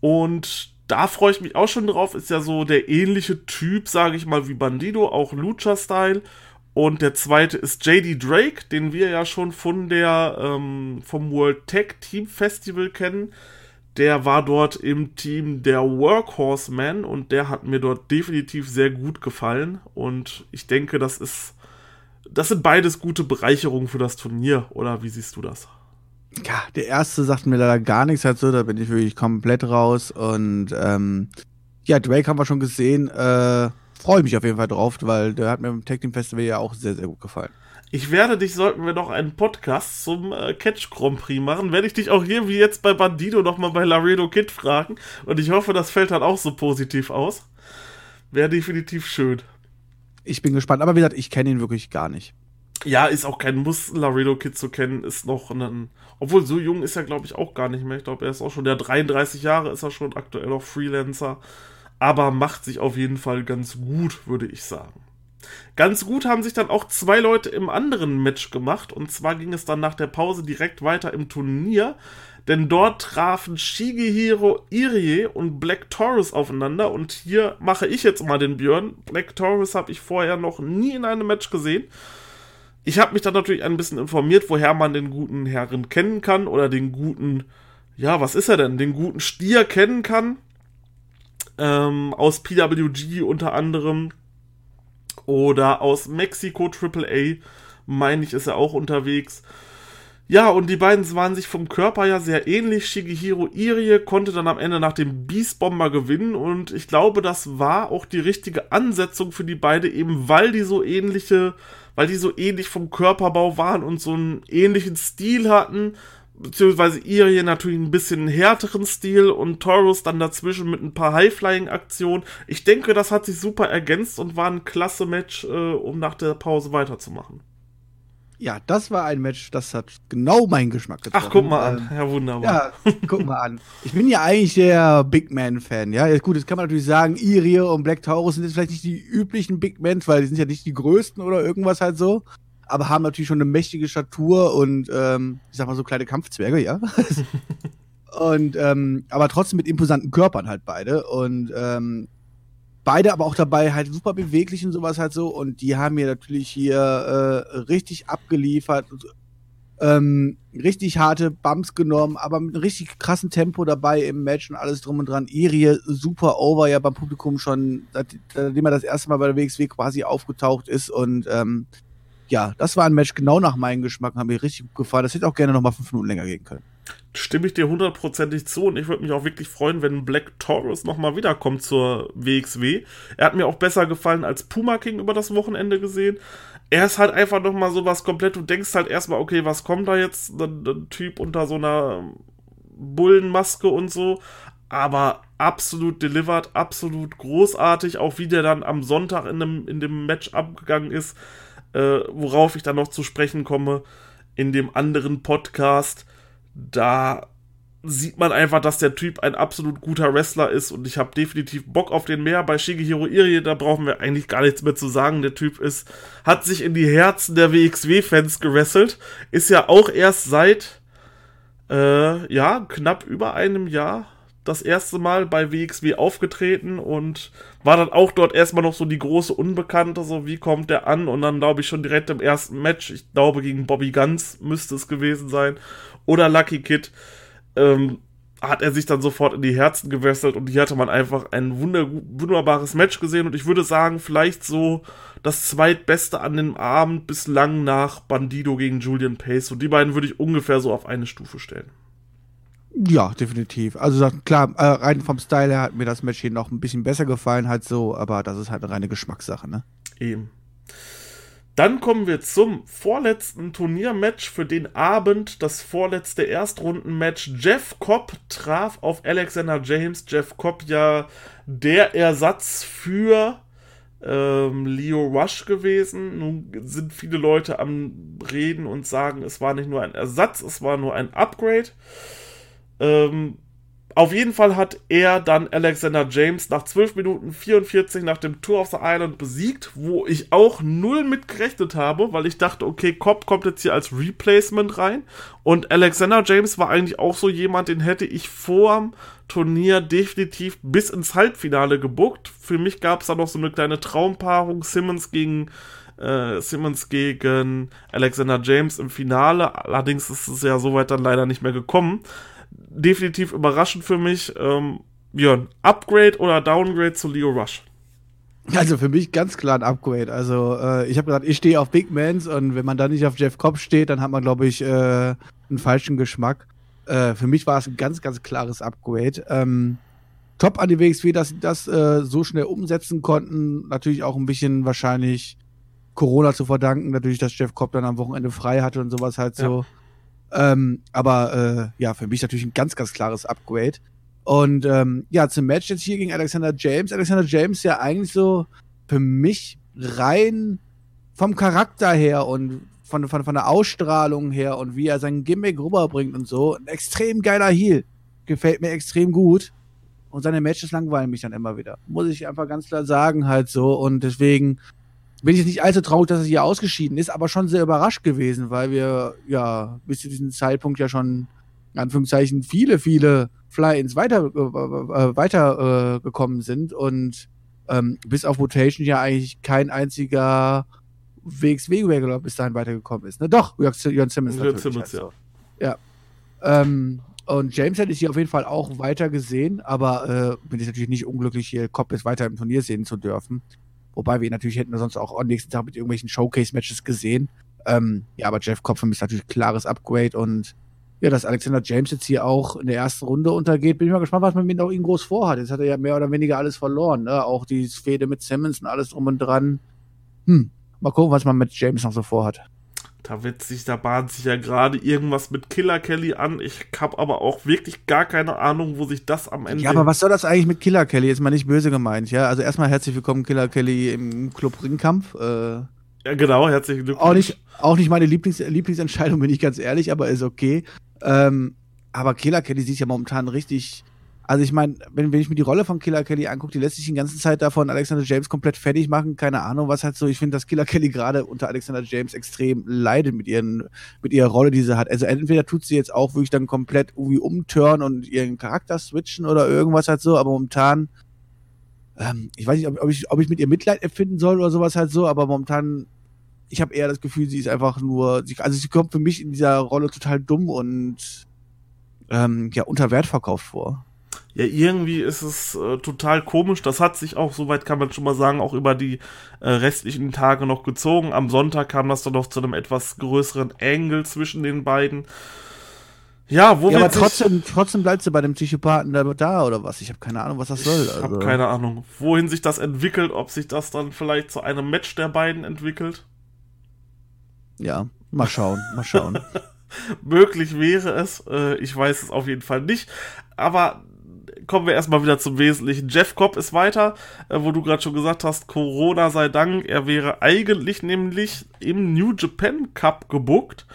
Und da freue ich mich auch schon drauf, ist ja so der ähnliche Typ, sage ich mal, wie Bandido, auch Lucha-Style. Und der zweite ist JD Drake, den wir ja schon von der, ähm, vom World Tag Team Festival kennen der war dort im Team der Workhorseman und der hat mir dort definitiv sehr gut gefallen. Und ich denke, das ist. Das sind beides gute Bereicherungen für das Turnier, oder wie siehst du das? Ja, der erste sagt mir leider gar nichts so, da bin ich wirklich komplett raus. Und ähm, ja, Drake haben wir schon gesehen. Äh, Freue mich auf jeden Fall drauf, weil der hat mir im Tag Team Festival ja auch sehr, sehr gut gefallen. Ich werde dich, sollten wir noch einen Podcast zum äh, Catch Grand Prix machen, werde ich dich auch hier wie jetzt bei Bandido nochmal bei Laredo Kid fragen. Und ich hoffe, das fällt dann auch so positiv aus. Wäre definitiv schön. Ich bin gespannt, aber wie gesagt, ich kenne ihn wirklich gar nicht. Ja, ist auch kein Muss, Laredo Kid zu kennen, ist noch ein. Obwohl, so jung ist er, glaube ich, auch gar nicht mehr. Ich glaube, er ist auch schon, der 33 Jahre ist er schon aktuell noch Freelancer. Aber macht sich auf jeden Fall ganz gut, würde ich sagen. Ganz gut haben sich dann auch zwei Leute im anderen Match gemacht. Und zwar ging es dann nach der Pause direkt weiter im Turnier. Denn dort trafen Shigehiro Irie und Black Taurus aufeinander. Und hier mache ich jetzt mal den Björn. Black Taurus habe ich vorher noch nie in einem Match gesehen. Ich habe mich dann natürlich ein bisschen informiert, woher man den guten Herren kennen kann. Oder den guten, ja, was ist er denn? Den guten Stier kennen kann. Ähm, aus PWG unter anderem oder aus Mexiko AAA, meine ich, ist er auch unterwegs. Ja, und die beiden waren sich vom Körper ja sehr ähnlich. Shigehiro Irie konnte dann am Ende nach dem Beast Bomber gewinnen und ich glaube, das war auch die richtige Ansetzung für die beiden, eben weil die so ähnliche, weil die so ähnlich vom Körperbau waren und so einen ähnlichen Stil hatten, beziehungsweise Irie natürlich ein bisschen härteren Stil und Taurus dann dazwischen mit ein paar High-Flying-Aktionen. Ich denke, das hat sich super ergänzt und war ein klasse Match, äh, um nach der Pause weiterzumachen. Ja, das war ein Match, das hat genau meinen Geschmack getroffen. Ach, guck mal an. Ähm, ja, wunderbar. Ja, guck mal an. Ich bin ja eigentlich der Big Man-Fan, ja. Gut, jetzt kann man natürlich sagen, Irie und Black Taurus sind jetzt vielleicht nicht die üblichen Big Men, weil die sind ja nicht die größten oder irgendwas halt so aber haben natürlich schon eine mächtige Statur und ähm, ich sag mal so kleine Kampfzwerge, ja. [laughs] und ähm, aber trotzdem mit imposanten Körpern halt beide und ähm, beide aber auch dabei halt super beweglich und sowas halt so und die haben mir natürlich hier äh, richtig abgeliefert, ähm, richtig harte Bumps genommen, aber mit einem richtig krassen Tempo dabei im Match und alles drum und dran. Irie super over ja beim Publikum schon, seitdem er das erste Mal bei der WXW quasi aufgetaucht ist und ähm, ja, das war ein Match genau nach meinem Geschmack, hat mir richtig gut gefallen. Das hätte auch gerne nochmal fünf Minuten länger gehen können. Stimme ich dir hundertprozentig zu und ich würde mich auch wirklich freuen, wenn Black Taurus nochmal wiederkommt zur WXW. Er hat mir auch besser gefallen als Puma King über das Wochenende gesehen. Er ist halt einfach nochmal so was komplett, du denkst halt erstmal, okay, was kommt da jetzt? Ein, ein Typ unter so einer Bullenmaske und so. Aber absolut delivered, absolut großartig, auch wie der dann am Sonntag in dem, in dem Match abgegangen ist äh, worauf ich dann noch zu sprechen komme, in dem anderen Podcast, da sieht man einfach, dass der Typ ein absolut guter Wrestler ist und ich habe definitiv Bock auf den mehr. Bei Shigehiro Irie, da brauchen wir eigentlich gar nichts mehr zu sagen. Der Typ ist, hat sich in die Herzen der WXW-Fans gewrestelt, ist ja auch erst seit, äh, ja, knapp über einem Jahr das erste Mal bei WXW aufgetreten und war dann auch dort erstmal noch so die große Unbekannte, so wie kommt der an? Und dann glaube ich schon direkt im ersten Match, ich glaube gegen Bobby Guns müsste es gewesen sein oder Lucky Kid, ähm, hat er sich dann sofort in die Herzen gewesselt und hier hatte man einfach ein wunder wunderbares Match gesehen. Und ich würde sagen, vielleicht so das zweitbeste an dem Abend bislang nach Bandido gegen Julian Pace. Und die beiden würde ich ungefähr so auf eine Stufe stellen. Ja, definitiv. Also klar, äh, rein vom Style her hat mir das Match hier noch ein bisschen besser gefallen, halt so, aber das ist halt eine reine Geschmackssache, ne? Eben. Dann kommen wir zum vorletzten Turniermatch für den Abend, das vorletzte Erstrundenmatch. Jeff Cobb traf auf Alexander James. Jeff Cobb ja der Ersatz für ähm, Leo Rush gewesen. Nun sind viele Leute am Reden und sagen, es war nicht nur ein Ersatz, es war nur ein Upgrade. Ähm, auf jeden Fall hat er dann Alexander James nach 12 Minuten 44 nach dem Tour of the Island besiegt, wo ich auch null mit gerechnet habe, weil ich dachte, okay, Cobb kommt jetzt hier als Replacement rein. Und Alexander James war eigentlich auch so jemand, den hätte ich vorm Turnier definitiv bis ins Halbfinale gebuckt. Für mich gab es da noch so eine kleine Traumpaarung, Simmons gegen äh, Simmons gegen Alexander James im Finale. Allerdings ist es ja soweit dann leider nicht mehr gekommen definitiv überraschend für mich. Ähm, Björn, Upgrade oder Downgrade zu Leo Rush? Also für mich ganz klar ein Upgrade. Also äh, ich habe gesagt, ich stehe auf Big Mans und wenn man da nicht auf Jeff Cobb steht, dann hat man, glaube ich, äh, einen falschen Geschmack. Äh, für mich war es ein ganz, ganz klares Upgrade. Ähm, top an die WXW, dass sie das äh, so schnell umsetzen konnten. Natürlich auch ein bisschen wahrscheinlich Corona zu verdanken, natürlich, dass Jeff Cobb dann am Wochenende frei hatte und sowas halt so. Ähm, aber äh, ja, für mich natürlich ein ganz, ganz klares Upgrade. Und ähm, ja, zum Match jetzt hier gegen Alexander James. Alexander James ja eigentlich so für mich rein vom Charakter her und von, von, von der Ausstrahlung her und wie er sein Gimmick rüberbringt und so, ein extrem geiler Heel. Gefällt mir extrem gut. Und seine Matches langweilen mich dann immer wieder. Muss ich einfach ganz klar sagen, halt so. Und deswegen bin ich jetzt nicht allzu traurig, dass er hier ausgeschieden ist, aber schon sehr überrascht gewesen, weil wir ja bis zu diesem Zeitpunkt ja schon in Anführungszeichen viele, viele Fly-ins weiter, äh, äh, weiter äh, gekommen sind und ähm, bis auf Rotation ja eigentlich kein einziger WXW-Regular bis dahin weitergekommen ist. Ne? Doch, Jörn Simmons Jörn Simmons, ja. Ja. Ähm, und James hätte ich hier auf jeden Fall auch weiter gesehen, aber äh, bin ich natürlich nicht unglücklich, hier Cobb jetzt weiter im Turnier sehen zu dürfen. Wobei wir ihn natürlich hätten sonst auch am nächsten Tag mit irgendwelchen Showcase-Matches gesehen. Ähm, ja, aber Jeff Kopf ist natürlich ein klares Upgrade und ja, dass Alexander James jetzt hier auch in der ersten Runde untergeht, bin ich mal gespannt, was man mit ihm groß vorhat. Jetzt hat er ja mehr oder weniger alles verloren, ne? Auch die Fehde mit Simmons und alles drum und dran. Hm, mal gucken, was man mit James noch so vorhat. Da wird sich, da bahnt sich ja gerade irgendwas mit Killer Kelly an. Ich habe aber auch wirklich gar keine Ahnung, wo sich das am Ende. Ja, aber was soll das eigentlich mit Killer Kelly? Ist mal nicht böse gemeint, ja? Also erstmal herzlich willkommen, Killer Kelly im Club Ringkampf. Äh, ja, genau, herzlich willkommen. Auch nicht, auch nicht meine Lieblings Lieblingsentscheidung, [laughs] bin ich ganz ehrlich, aber ist okay. Ähm, aber Killer Kelly sieht ja momentan richtig also ich meine, wenn, wenn ich mir die Rolle von Killer Kelly angucke, die lässt sich die ganze Zeit davon Alexander James komplett fertig machen, keine Ahnung, was halt so, ich finde, dass Killer Kelly gerade unter Alexander James extrem leidet mit ihren, mit ihrer Rolle, die sie hat. Also entweder tut sie jetzt auch wirklich dann komplett irgendwie umturnen und ihren Charakter switchen oder irgendwas halt so, aber momentan, ähm, ich weiß nicht, ob, ob, ich, ob ich mit ihr Mitleid empfinden soll oder sowas halt so, aber momentan, ich habe eher das Gefühl, sie ist einfach nur, sie, also sie kommt für mich in dieser Rolle total dumm und ähm, ja, unter Wert verkauft vor ja, irgendwie ist es äh, total komisch. Das hat sich auch, soweit kann man schon mal sagen, auch über die äh, restlichen Tage noch gezogen. Am Sonntag kam das dann noch zu einem etwas größeren Angle zwischen den beiden. Ja, wo ja, aber trotzdem, trotzdem bleibt sie bei dem Psychopathen da, da oder was? Ich habe keine Ahnung, was das soll. Ich habe also. keine Ahnung, wohin sich das entwickelt, ob sich das dann vielleicht zu einem Match der beiden entwickelt. Ja, mal schauen, mal schauen. [laughs] Möglich wäre es, äh, ich weiß es auf jeden Fall nicht, aber kommen wir erstmal wieder zum Wesentlichen. Jeff Cobb ist weiter, äh, wo du gerade schon gesagt hast, Corona sei Dank. Er wäre eigentlich nämlich im New Japan Cup gebuckt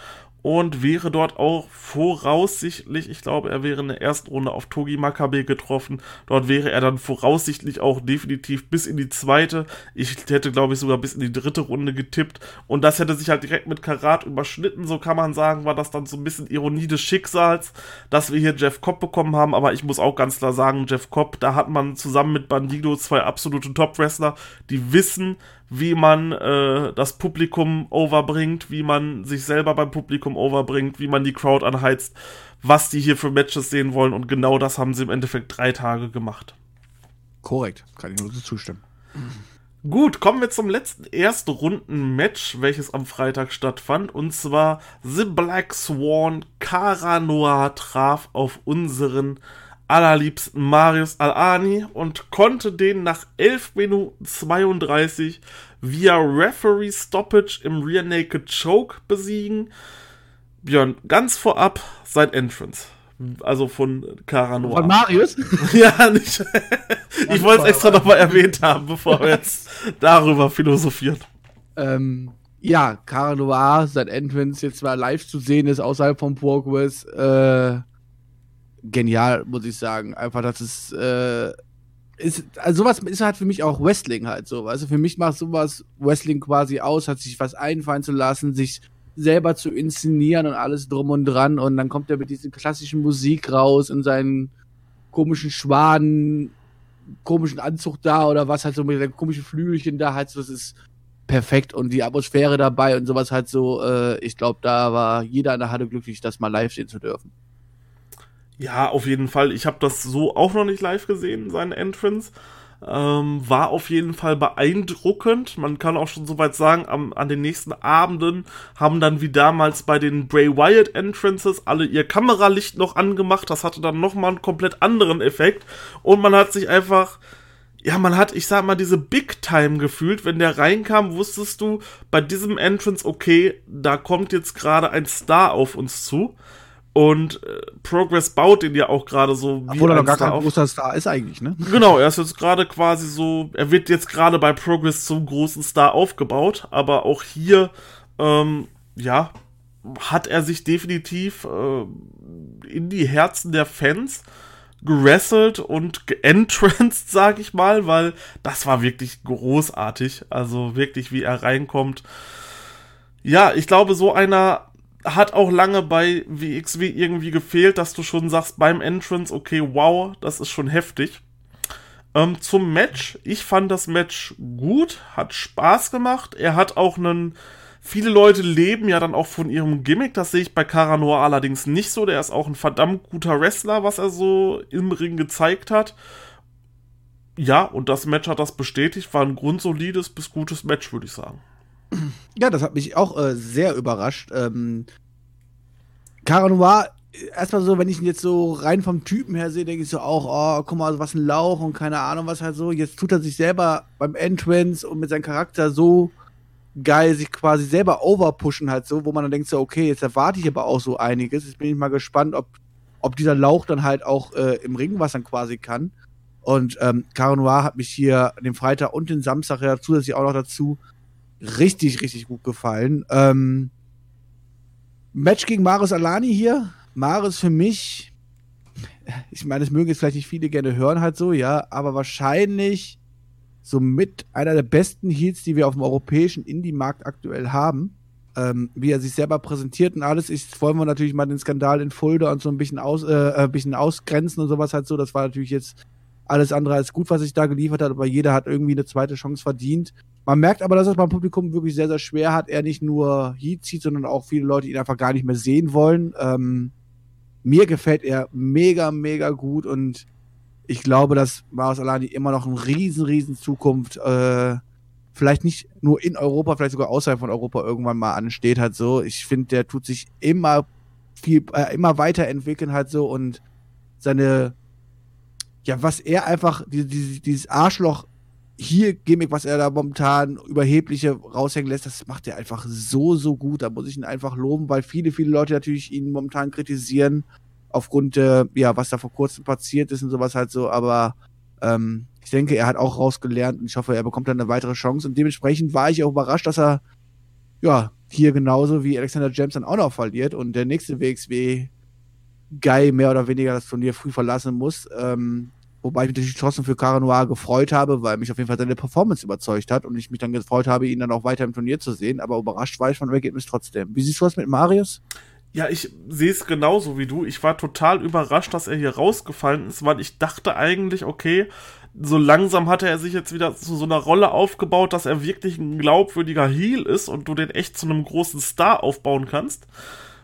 und wäre dort auch voraussichtlich, ich glaube, er wäre in der ersten Runde auf Togi Makabe getroffen. Dort wäre er dann voraussichtlich auch definitiv bis in die zweite. Ich hätte, glaube ich, sogar bis in die dritte Runde getippt. Und das hätte sich halt direkt mit Karat überschnitten. So kann man sagen, war das dann so ein bisschen Ironie des Schicksals, dass wir hier Jeff Cobb bekommen haben. Aber ich muss auch ganz klar sagen, Jeff Cobb, da hat man zusammen mit Bandido zwei absolute Top-Wrestler, die wissen, wie man äh, das Publikum overbringt, wie man sich selber beim Publikum overbringt, wie man die Crowd anheizt, was die hier für Matches sehen wollen. Und genau das haben sie im Endeffekt drei Tage gemacht. Korrekt, kann ich nur so zustimmen. Gut, kommen wir zum letzten ersten Runden-Match, welches am Freitag stattfand. Und zwar The Black Swan Cara Noir traf auf unseren allerliebsten Marius Al-Ani und konnte den nach 11 Minuten 32 via Referee Stoppage im Rear Naked Choke besiegen. Björn, ganz vorab sein Entrance. Also von Caranoa. Von Marius? [laughs] ja, nicht. ich wollte es extra nochmal erwähnt haben, bevor wir jetzt darüber philosophieren. Ähm, ja, Caranoa, sein Entrance jetzt mal live zu sehen ist außerhalb von Progress. Äh, genial, muss ich sagen. Einfach, dass es äh, ist, also sowas ist halt für mich auch Wrestling halt so. Also für mich macht sowas Wrestling quasi aus, hat sich was einfallen zu lassen, sich selber zu inszenieren und alles drum und dran und dann kommt er mit dieser klassischen Musik raus in seinen komischen Schwaden, komischen Anzug da oder was halt so mit seinen komischen Flügelchen da halt so, das ist perfekt und die Atmosphäre dabei und sowas halt so, äh, ich glaube, da war jeder in der Halle glücklich, das mal live sehen zu dürfen. Ja, auf jeden Fall. Ich habe das so auch noch nicht live gesehen, seine Entrance. Ähm, war auf jeden Fall beeindruckend. Man kann auch schon soweit sagen, am, an den nächsten Abenden haben dann wie damals bei den Bray Wyatt Entrances alle ihr Kameralicht noch angemacht. Das hatte dann nochmal einen komplett anderen Effekt. Und man hat sich einfach, ja, man hat, ich sag mal, diese Big Time gefühlt. Wenn der reinkam, wusstest du bei diesem Entrance, okay, da kommt jetzt gerade ein Star auf uns zu. Und äh, Progress baut den ja auch gerade so wie Obwohl er noch gar kein großer Star ist eigentlich, ne? Genau, er ist jetzt gerade quasi so, er wird jetzt gerade bei Progress zum großen Star aufgebaut, aber auch hier, ähm, ja, hat er sich definitiv äh, in die Herzen der Fans gewrestelt und geentranced, [laughs] sag ich mal, weil das war wirklich großartig. Also wirklich, wie er reinkommt. Ja, ich glaube, so einer hat auch lange bei WXW irgendwie gefehlt, dass du schon sagst beim Entrance, okay, wow, das ist schon heftig. Ähm, zum Match, ich fand das Match gut, hat Spaß gemacht. Er hat auch einen. Viele Leute leben ja dann auch von ihrem Gimmick, das sehe ich bei Caranoa allerdings nicht so. Der ist auch ein verdammt guter Wrestler, was er so im Ring gezeigt hat. Ja, und das Match hat das bestätigt, war ein grundsolides bis gutes Match, würde ich sagen. Ja, das hat mich auch äh, sehr überrascht. Ähm, Noir, erstmal so, wenn ich ihn jetzt so rein vom Typen her sehe, denke ich so auch, oh, guck mal, was ein Lauch und keine Ahnung, was halt so. Jetzt tut er sich selber beim Entrance und mit seinem Charakter so geil sich quasi selber overpushen halt so, wo man dann denkt so, okay, jetzt erwarte ich aber auch so einiges. Jetzt bin ich mal gespannt, ob, ob dieser Lauch dann halt auch äh, im Ring was dann quasi kann. Und ähm, Caro Noir hat mich hier den Freitag und den Samstag ja zusätzlich auch noch dazu richtig, richtig gut gefallen. Ähm, Match gegen Maris Alani hier. Maris für mich, [laughs] ich meine, es mögen jetzt vielleicht nicht viele gerne hören, halt so, ja, aber wahrscheinlich somit einer der besten Heats, die wir auf dem europäischen Indie-Markt aktuell haben. Ähm, wie er sich selber präsentiert und alles. Ich wollen wir natürlich mal den Skandal in Fulda und so ein bisschen, aus, äh, ein bisschen ausgrenzen und sowas halt so. Das war natürlich jetzt alles andere als gut, was sich da geliefert hat, aber jeder hat irgendwie eine zweite Chance verdient. Man merkt aber, dass es beim Publikum wirklich sehr, sehr schwer hat. Er nicht nur Heat zieht, sondern auch viele Leute ihn einfach gar nicht mehr sehen wollen. Ähm, mir gefällt er mega, mega gut und ich glaube, dass Maros Alani immer noch eine riesen, riesen Zukunft, äh, vielleicht nicht nur in Europa, vielleicht sogar außerhalb von Europa irgendwann mal ansteht halt so. Ich finde, der tut sich immer viel, äh, immer weiterentwickeln halt so und seine, ja, was er einfach, dieses, dieses Arschloch hier Gimmick, was er da momentan überhebliche raushängen lässt, das macht er einfach so, so gut. Da muss ich ihn einfach loben, weil viele, viele Leute natürlich ihn momentan kritisieren, aufgrund, äh, ja, was da vor kurzem passiert ist und sowas halt so. Aber ähm, ich denke, er hat auch rausgelernt und ich hoffe, er bekommt dann eine weitere Chance. Und dementsprechend war ich auch überrascht, dass er ja, hier genauso wie Alexander James dann auch noch verliert und der nächste WXW Guy mehr oder weniger das Turnier früh verlassen muss. Ähm, wobei ich mich natürlich trotzdem für Cara Noir gefreut habe, weil mich auf jeden Fall seine Performance überzeugt hat und ich mich dann gefreut habe, ihn dann auch weiter im Turnier zu sehen. Aber überrascht war ich von dem Ergebnis trotzdem. Wie siehst du das mit Marius? Ja, ich sehe es genauso wie du. Ich war total überrascht, dass er hier rausgefallen ist, weil ich dachte eigentlich, okay, so langsam hatte er sich jetzt wieder zu so einer Rolle aufgebaut, dass er wirklich ein glaubwürdiger Heel ist und du den echt zu einem großen Star aufbauen kannst.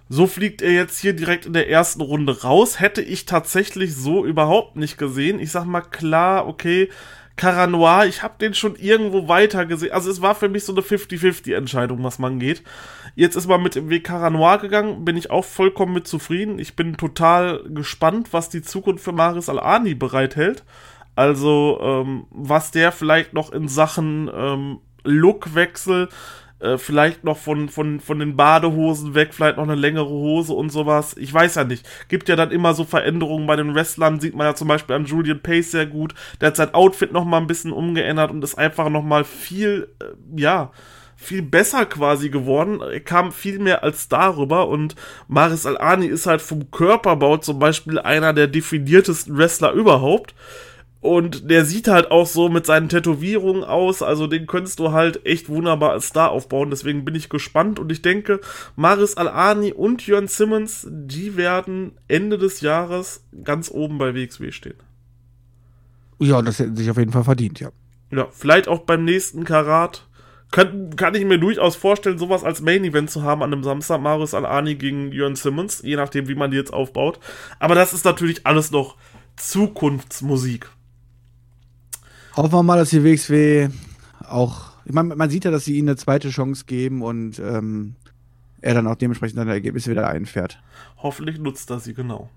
So fliegt er jetzt hier direkt in der ersten Runde raus. Hätte ich tatsächlich so überhaupt nicht gesehen. Ich sag mal klar, okay, Caranoir, ich habe den schon irgendwo weiter gesehen. Also es war für mich so eine 50-50-Entscheidung, was man geht. Jetzt ist man mit dem Weg Caranoir gegangen, bin ich auch vollkommen mit zufrieden. Ich bin total gespannt, was die Zukunft für Maris Al-Ani bereithält. Also, ähm, was der vielleicht noch in Sachen ähm, Lookwechsel äh, vielleicht noch von, von, von den Badehosen weg, vielleicht noch eine längere Hose und sowas. Ich weiß ja nicht. Gibt ja dann immer so Veränderungen bei den Wrestlern, sieht man ja zum Beispiel an Julian Pace sehr gut. Der hat sein Outfit noch mal ein bisschen umgeändert und ist einfach noch mal viel, äh, ja, viel besser quasi geworden. Er kam viel mehr als darüber und Maris Al-Ani ist halt vom Körperbau zum Beispiel einer der definiertesten Wrestler überhaupt. Und der sieht halt auch so mit seinen Tätowierungen aus. Also den könntest du halt echt wunderbar als Star aufbauen. Deswegen bin ich gespannt. Und ich denke, Maris Al-Ani und Jörn Simmons, die werden Ende des Jahres ganz oben bei WXW stehen. Ja, das hätten sich auf jeden Fall verdient, ja. Ja, vielleicht auch beim nächsten Karat. Kann, kann ich mir durchaus vorstellen, sowas als Main Event zu haben an einem Samstag. Maris Al-Ani gegen Jörn Simmons. Je nachdem, wie man die jetzt aufbaut. Aber das ist natürlich alles noch Zukunftsmusik. Hoffen wir mal, dass die WXW auch, ich meine, man sieht ja, dass sie ihnen eine zweite Chance geben und ähm, er dann auch dementsprechend seine Ergebnisse wieder einfährt. Hoffentlich nutzt er sie, genau.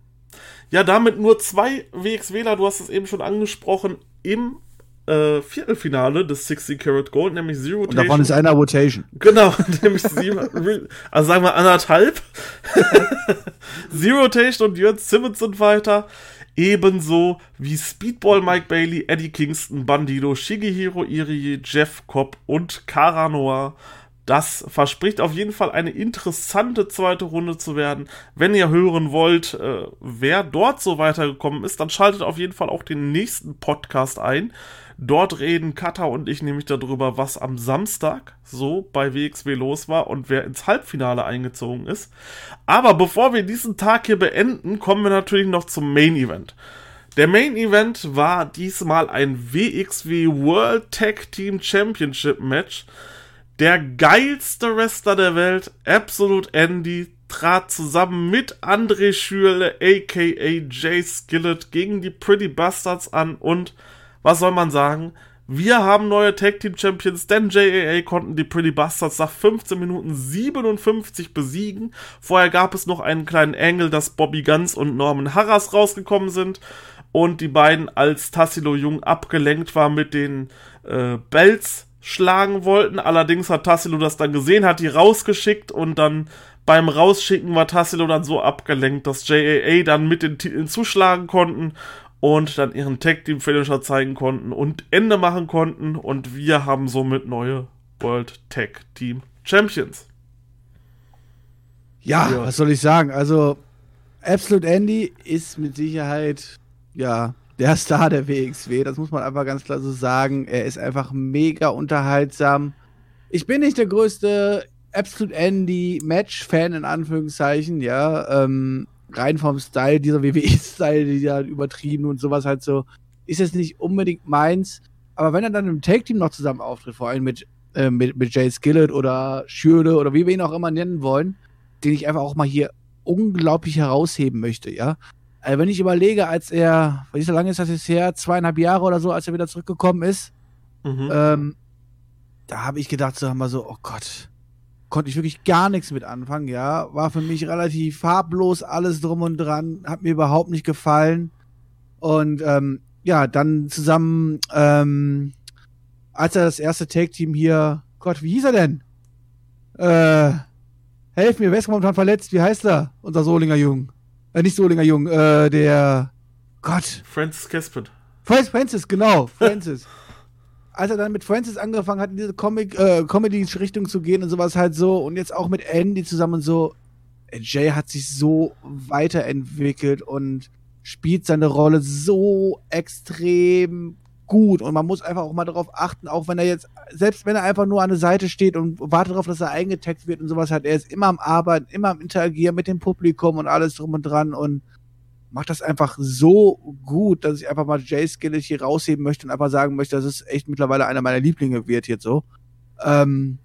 Ja, damit nur zwei WXWler, du hast es eben schon angesprochen, im äh, Viertelfinale des 60 Karat Gold, nämlich Zero Rotation. Und davon ist einer Rotation. Genau, [laughs] nämlich sieben, also sagen wir anderthalb. [laughs] Zero Rotation und Jörn Simmons sind weiter. Ebenso wie Speedball Mike Bailey, Eddie Kingston, Bandido, Shigehiro Irie, Jeff Cobb und Cara Noir. Das verspricht auf jeden Fall eine interessante zweite Runde zu werden. Wenn ihr hören wollt, äh, wer dort so weitergekommen ist, dann schaltet auf jeden Fall auch den nächsten Podcast ein. Dort reden Kata und ich nämlich darüber, was am Samstag so bei WXW los war und wer ins Halbfinale eingezogen ist. Aber bevor wir diesen Tag hier beenden, kommen wir natürlich noch zum Main Event. Der Main Event war diesmal ein WXW World Tag Team Championship Match. Der geilste Wrestler der Welt, Absolute Andy, trat zusammen mit André Schürle, aka Jay Skillet, gegen die Pretty Bastards an und was soll man sagen? Wir haben neue Tag Team Champions, denn JAA konnten die Pretty Bastards nach 15 Minuten 57 besiegen. Vorher gab es noch einen kleinen Angle, dass Bobby Guns und Norman Harras rausgekommen sind und die beiden als Tassilo Jung abgelenkt war mit den äh, Bells schlagen wollten. Allerdings hat Tassilo das dann gesehen, hat die rausgeschickt und dann beim Rausschicken war Tassilo dann so abgelenkt, dass JAA dann mit den Titeln zuschlagen konnten und dann ihren Tag Team Finisher zeigen konnten und Ende machen konnten und wir haben somit neue World Tag Team Champions. Ja, ja, was soll ich sagen? Also Absolute Andy ist mit Sicherheit ja der Star der WXW, das muss man einfach ganz klar so sagen. Er ist einfach mega unterhaltsam. Ich bin nicht der größte Absolute Andy Match-Fan in Anführungszeichen, ja. Ähm, rein vom Style, dieser WWE-Style, dieser übertrieben und sowas halt so, ist jetzt nicht unbedingt meins. Aber wenn er dann im Take-Team noch zusammen auftritt, vor allem mit, äh, mit, mit Jay Skillett oder Schürle oder wie wir ihn auch immer nennen wollen, den ich einfach auch mal hier unglaublich herausheben möchte, ja. Also wenn ich überlege, als er, wie so lange ist das jetzt her, zweieinhalb Jahre oder so, als er wieder zurückgekommen ist, mhm. ähm, da habe ich gedacht, so haben wir so, oh Gott, konnte ich wirklich gar nichts mit anfangen, ja. War für mich relativ farblos alles drum und dran, hat mir überhaupt nicht gefallen. Und ähm, ja, dann zusammen, ähm, als er das erste Take-Team hier, Gott, wie hieß er denn? Äh, helf mir, wer ist momentan verletzt? Wie heißt er? Unser Solinger Jung. Äh, nicht Solinger Jung, äh, der Gott. Francis Caspin. Francis, genau, Francis. [laughs] als er dann mit Francis angefangen hat, in diese Comic, äh, Comedy-Richtung zu gehen und sowas halt so und jetzt auch mit Andy zusammen und so, Jay hat sich so weiterentwickelt und spielt seine Rolle so extrem gut und man muss einfach auch mal darauf achten, auch wenn er jetzt, selbst wenn er einfach nur an der Seite steht und wartet darauf, dass er eingetaggt wird und sowas hat, er ist immer am Arbeiten, immer am Interagieren mit dem Publikum und alles drum und dran und macht das einfach so gut, dass ich einfach mal Jay Skillet hier rausheben möchte und einfach sagen möchte, dass es echt mittlerweile einer meiner Lieblinge wird jetzt so. Ähm,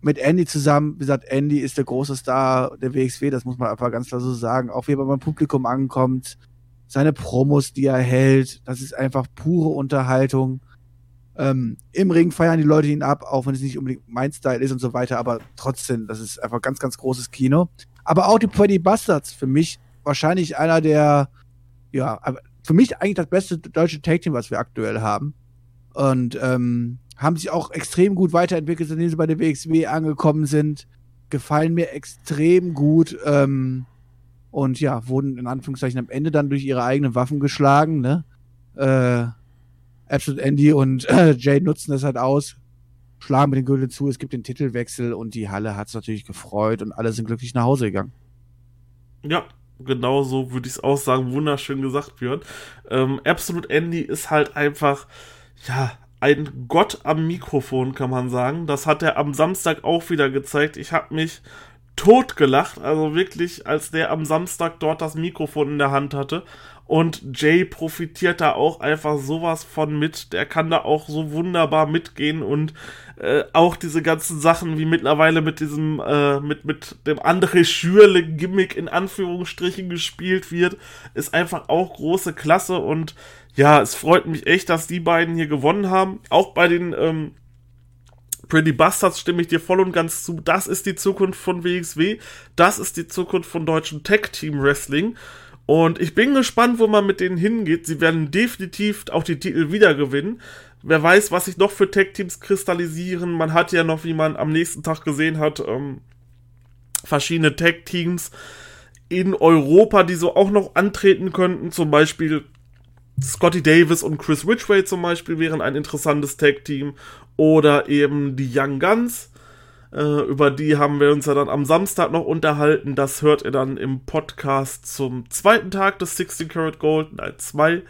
mit Andy zusammen, wie gesagt, Andy ist der große Star der WXW, das muss man einfach ganz klar so sagen. Auch wie er beim Publikum ankommt, seine Promos, die er hält, das ist einfach pure Unterhaltung. Ähm, Im Ring feiern die Leute ihn ab, auch wenn es nicht unbedingt mein Style ist und so weiter, aber trotzdem, das ist einfach ganz, ganz großes Kino. Aber auch die Pretty Bastards, für mich wahrscheinlich einer der, ja, für mich eigentlich das beste deutsche Tag Team, was wir aktuell haben. Und ähm, haben sich auch extrem gut weiterentwickelt, seitdem sie bei der WXW angekommen sind. Gefallen mir extrem gut. Ähm, und ja, wurden in Anführungszeichen am Ende dann durch ihre eigenen Waffen geschlagen, ne? Äh, Absolute Andy und äh, Jay nutzen das halt aus, schlagen mit den Gürtel zu, es gibt den Titelwechsel und die Halle hat es natürlich gefreut und alle sind glücklich nach Hause gegangen. Ja, genau so würde ich es auch sagen. Wunderschön gesagt, Björn. Ähm, Absolute Andy ist halt einfach, ja, ein Gott am Mikrofon, kann man sagen. Das hat er am Samstag auch wieder gezeigt. Ich habe mich totgelacht, also wirklich, als der am Samstag dort das Mikrofon in der Hand hatte. Und Jay profitiert da auch einfach sowas von mit. Der kann da auch so wunderbar mitgehen und äh, auch diese ganzen Sachen wie mittlerweile mit diesem, äh, mit, mit dem André Schürle Gimmick in Anführungsstrichen gespielt wird, ist einfach auch große Klasse und ja, es freut mich echt, dass die beiden hier gewonnen haben. Auch bei den ähm, Pretty Bastards stimme ich dir voll und ganz zu. Das ist die Zukunft von WXW. Das ist die Zukunft von deutschen Tech Team Wrestling. Und ich bin gespannt, wo man mit denen hingeht. Sie werden definitiv auch die Titel wieder gewinnen. Wer weiß, was sich noch für Tech Teams kristallisieren. Man hat ja noch, wie man am nächsten Tag gesehen hat, ähm, verschiedene Tech Teams in Europa, die so auch noch antreten könnten. Zum Beispiel Scotty Davis und Chris Ridgway zum Beispiel wären ein interessantes Tag-Team. Oder eben die Young Guns. Äh, über die haben wir uns ja dann am Samstag noch unterhalten. Das hört ihr dann im Podcast zum zweiten Tag des 16 Karat Gold Night 2.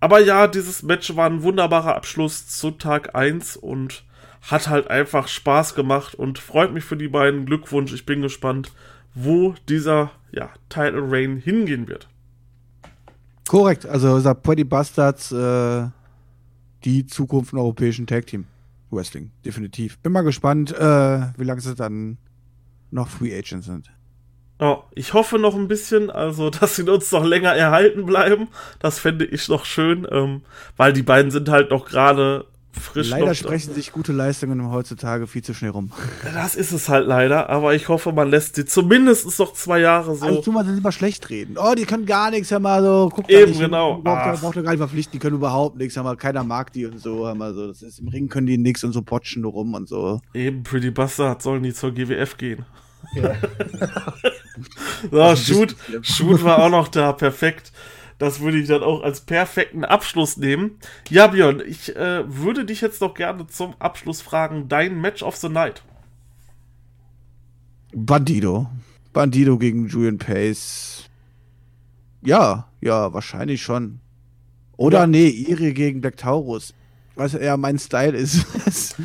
Aber ja, dieses Match war ein wunderbarer Abschluss zu Tag 1 und hat halt einfach Spaß gemacht und freut mich für die beiden. Glückwunsch, ich bin gespannt, wo dieser ja, Title Reign hingehen wird. Korrekt, also sagt Pretty Bastards äh, die Zukunft im europäischen Tag Team Wrestling, definitiv. Bin mal gespannt, äh, wie lange sie dann noch Free Agents sind. Oh, ich hoffe noch ein bisschen, also [laughs] dass sie uns noch länger erhalten bleiben. Das fände ich noch schön, ähm, weil die beiden sind halt noch gerade frisch. Leider sprechen sich gute Leistungen heutzutage viel zu schnell rum. Das ist es halt leider, aber ich hoffe, man lässt sie zumindest noch zwei Jahre so. Also tun wir lieber schlecht reden. Oh, die können gar nichts, hör mal so, guck Eben, nicht, genau. Braucht, braucht gar nicht verpflichten, die können überhaupt nichts, hör mal, keiner mag die und so, hör mal so. Das ist, Im Ring können die nichts und so potschen nur rum und so. Eben, Pretty Bastard sollen die zur GWF gehen. Ja. [laughs] so, Shoot, [laughs] Shoot war auch noch da, perfekt. Das würde ich dann auch als perfekten Abschluss nehmen. Ja, Björn, ich äh, würde dich jetzt noch gerne zum Abschluss fragen, dein Match of the Night. Bandido. Bandido gegen Julian Pace. Ja, ja, wahrscheinlich schon. Oder ja. nee, Iri gegen Black Taurus was eher mein Style ist.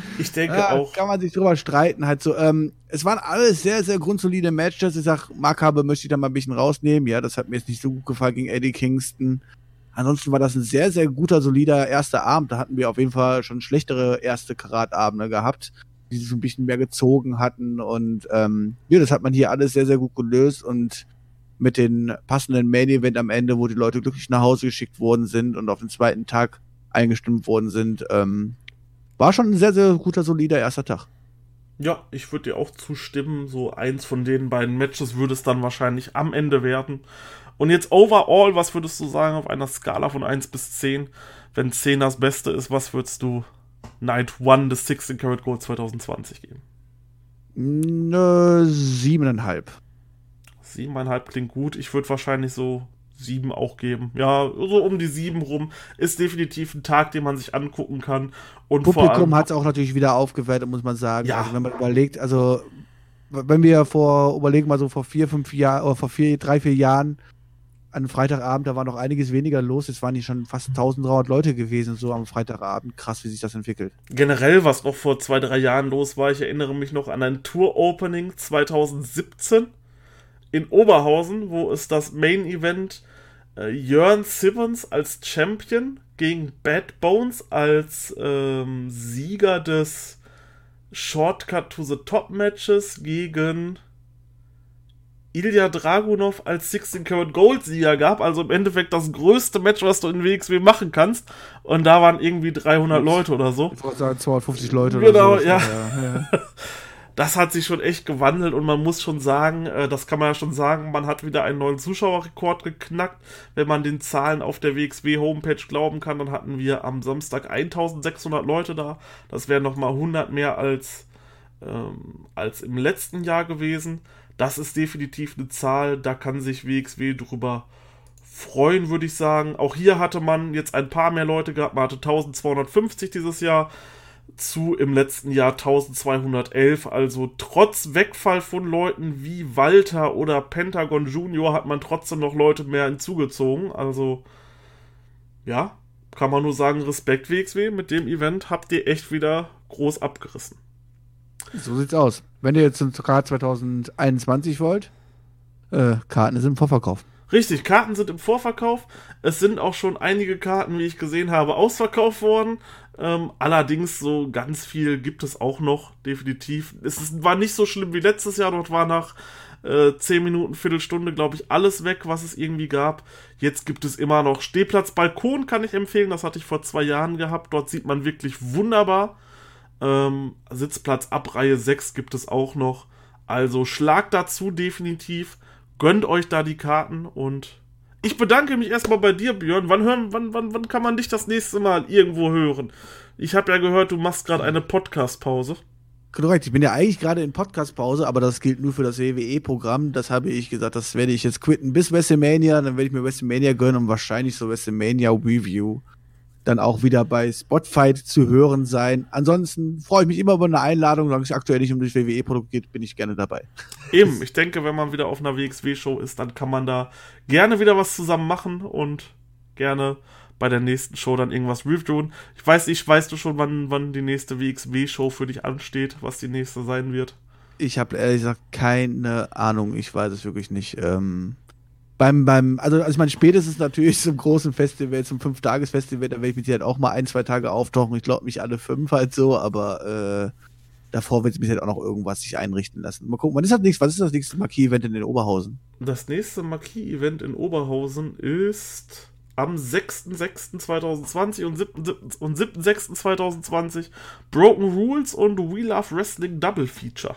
[laughs] ich denke ja, auch. Kann man sich drüber streiten. Halt so, ähm, es waren alles sehr, sehr grundsolide Matches. Ich sag, Makabe möchte ich da mal ein bisschen rausnehmen. Ja, das hat mir jetzt nicht so gut gefallen gegen Eddie Kingston. Ansonsten war das ein sehr, sehr guter, solider erster Abend. Da hatten wir auf jeden Fall schon schlechtere erste Karatabende gehabt, die sich ein bisschen mehr gezogen hatten. Und ähm, ja, das hat man hier alles sehr, sehr gut gelöst und mit den passenden Main Event am Ende, wo die Leute glücklich nach Hause geschickt worden sind und auf den zweiten Tag eingestimmt worden sind. Ähm, war schon ein sehr, sehr guter, solider erster Tag. Ja, ich würde dir auch zustimmen. So eins von den beiden Matches würde es dann wahrscheinlich am Ende werden. Und jetzt overall, was würdest du sagen auf einer Skala von 1 bis 10? Wenn 10 das Beste ist, was würdest du Night 1 des 16 Karat Gold 2020 geben? Ne, siebeneinhalb. Siebeneinhalb klingt gut. Ich würde wahrscheinlich so sieben auch geben. Ja, so um die sieben rum ist definitiv ein Tag, den man sich angucken kann. Und Publikum hat es auch natürlich wieder aufgewertet, muss man sagen. Ja. Also wenn man überlegt, also wenn wir vor, überlegen mal so vor vier, fünf Jahren, oder vor vier, drei, vier Jahren, an Freitagabend, da war noch einiges weniger los. Jetzt waren die schon fast 1300 Leute gewesen, so am Freitagabend. Krass, wie sich das entwickelt. Generell, was noch vor zwei, drei Jahren los war, ich erinnere mich noch an ein Tour-Opening 2017 in Oberhausen, wo es das Main-Event äh, Jörn Simmons als Champion gegen Bad Bones als ähm, Sieger des Shortcut to the Top Matches gegen Ilya Dragunov als 16 Karat Gold Sieger gab, also im Endeffekt das größte Match, was du in WXW machen kannst. Und da waren irgendwie 300 Leute oder so. Ich wollte sagen 250 Leute genau, oder so. Genau, ja. ja. [laughs] das hat sich schon echt gewandelt und man muss schon sagen, äh, das kann man ja schon sagen, man hat wieder einen neuen Zuschauerrekord geknackt. Wenn man den Zahlen auf der WXW Homepage glauben kann, dann hatten wir am Samstag 1600 Leute da. Das wären nochmal 100 mehr als, ähm, als im letzten Jahr gewesen. Das ist definitiv eine Zahl, da kann sich WXW drüber freuen, würde ich sagen. Auch hier hatte man jetzt ein paar mehr Leute gehabt. Man hatte 1250 dieses Jahr zu im letzten Jahr 1211. Also trotz Wegfall von Leuten wie Walter oder Pentagon Junior hat man trotzdem noch Leute mehr hinzugezogen. Also ja, kann man nur sagen, Respekt WXW. Mit dem Event habt ihr echt wieder groß abgerissen. So sieht's aus. Wenn ihr jetzt zum Grad 2021 wollt, äh, Karten sind im Vorverkauf. Richtig, Karten sind im Vorverkauf. Es sind auch schon einige Karten, wie ich gesehen habe, ausverkauft worden. Ähm, allerdings so ganz viel gibt es auch noch, definitiv. Es ist, war nicht so schlimm wie letztes Jahr. Dort war nach äh, 10 Minuten, Viertelstunde, glaube ich, alles weg, was es irgendwie gab. Jetzt gibt es immer noch Stehplatz. Balkon kann ich empfehlen. Das hatte ich vor zwei Jahren gehabt. Dort sieht man wirklich wunderbar. Ähm, Sitzplatz ab Reihe 6 gibt es auch noch. Also schlagt dazu definitiv. Gönnt euch da die Karten und ich bedanke mich erstmal bei dir, Björn. Wann, hören, wann, wann, wann kann man dich das nächste Mal irgendwo hören? Ich habe ja gehört, du machst gerade eine Podcast-Pause. Korrekt, ich bin ja eigentlich gerade in Podcast-Pause, aber das gilt nur für das WWE-Programm. Das habe ich gesagt, das werde ich jetzt quitten bis WrestleMania. Dann werde ich mir WrestleMania gönnen und wahrscheinlich so WrestleMania Review dann auch wieder bei Spotify zu hören sein. Ansonsten freue ich mich immer über eine Einladung, solange es aktuell nicht um das WWE-Produkt geht, bin ich gerne dabei. Eben, ich denke, wenn man wieder auf einer WXW-Show ist, dann kann man da gerne wieder was zusammen machen und gerne bei der nächsten Show dann irgendwas reviewen. Ich weiß nicht, weißt du schon, wann, wann die nächste WXW-Show für dich ansteht, was die nächste sein wird? Ich habe ehrlich gesagt keine Ahnung, ich weiß es wirklich nicht. Ähm, beim, beim, also, also ich meine, spätestens natürlich [laughs] zum großen Festival, zum Fünf-Tages-Festival, da werde ich mit halt auch mal ein, zwei Tage auftauchen. Ich glaube nicht alle fünf halt so, aber äh, davor wird es halt auch noch irgendwas sich einrichten lassen. Mal gucken, wann ist das nächste, was ist das nächste Marquis-Event in den Oberhausen? Das nächste Marquis-Event in Oberhausen ist am 6.6.2020 und 7.6.2020 Broken Rules und We Love Wrestling Double Feature.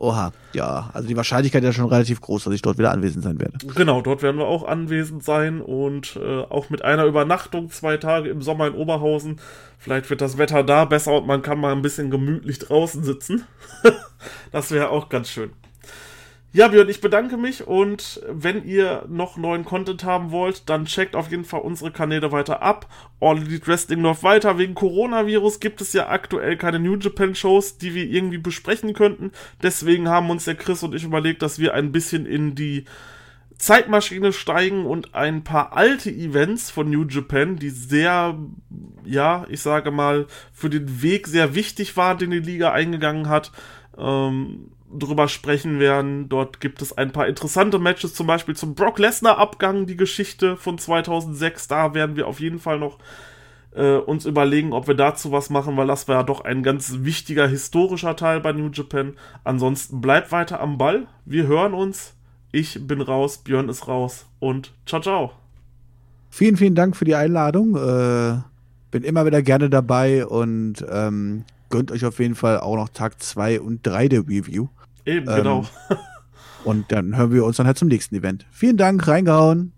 Oha, ja, also die Wahrscheinlichkeit ist ja schon relativ groß, dass ich dort wieder anwesend sein werde. Genau, dort werden wir auch anwesend sein und äh, auch mit einer Übernachtung zwei Tage im Sommer in Oberhausen. Vielleicht wird das Wetter da besser und man kann mal ein bisschen gemütlich draußen sitzen. [laughs] das wäre auch ganz schön. Ja, Björn, ich bedanke mich und wenn ihr noch neuen Content haben wollt, dann checkt auf jeden Fall unsere Kanäle weiter ab. All Elite Wrestling läuft weiter. Wegen Coronavirus gibt es ja aktuell keine New Japan Shows, die wir irgendwie besprechen könnten. Deswegen haben uns der Chris und ich überlegt, dass wir ein bisschen in die Zeitmaschine steigen und ein paar alte Events von New Japan, die sehr, ja, ich sage mal, für den Weg sehr wichtig waren, den die Liga eingegangen hat, ähm, drüber sprechen werden. Dort gibt es ein paar interessante Matches, zum Beispiel zum Brock Lesnar-Abgang, die Geschichte von 2006. Da werden wir auf jeden Fall noch äh, uns überlegen, ob wir dazu was machen, weil das war ja doch ein ganz wichtiger historischer Teil bei New Japan. Ansonsten bleibt weiter am Ball. Wir hören uns. Ich bin raus, Björn ist raus und ciao, ciao. Vielen, vielen Dank für die Einladung. Äh, bin immer wieder gerne dabei und ähm, gönnt euch auf jeden Fall auch noch Tag 2 und 3 der Review. Eben, genau. Ähm, und dann hören wir uns dann halt zum nächsten Event. Vielen Dank, reingehauen.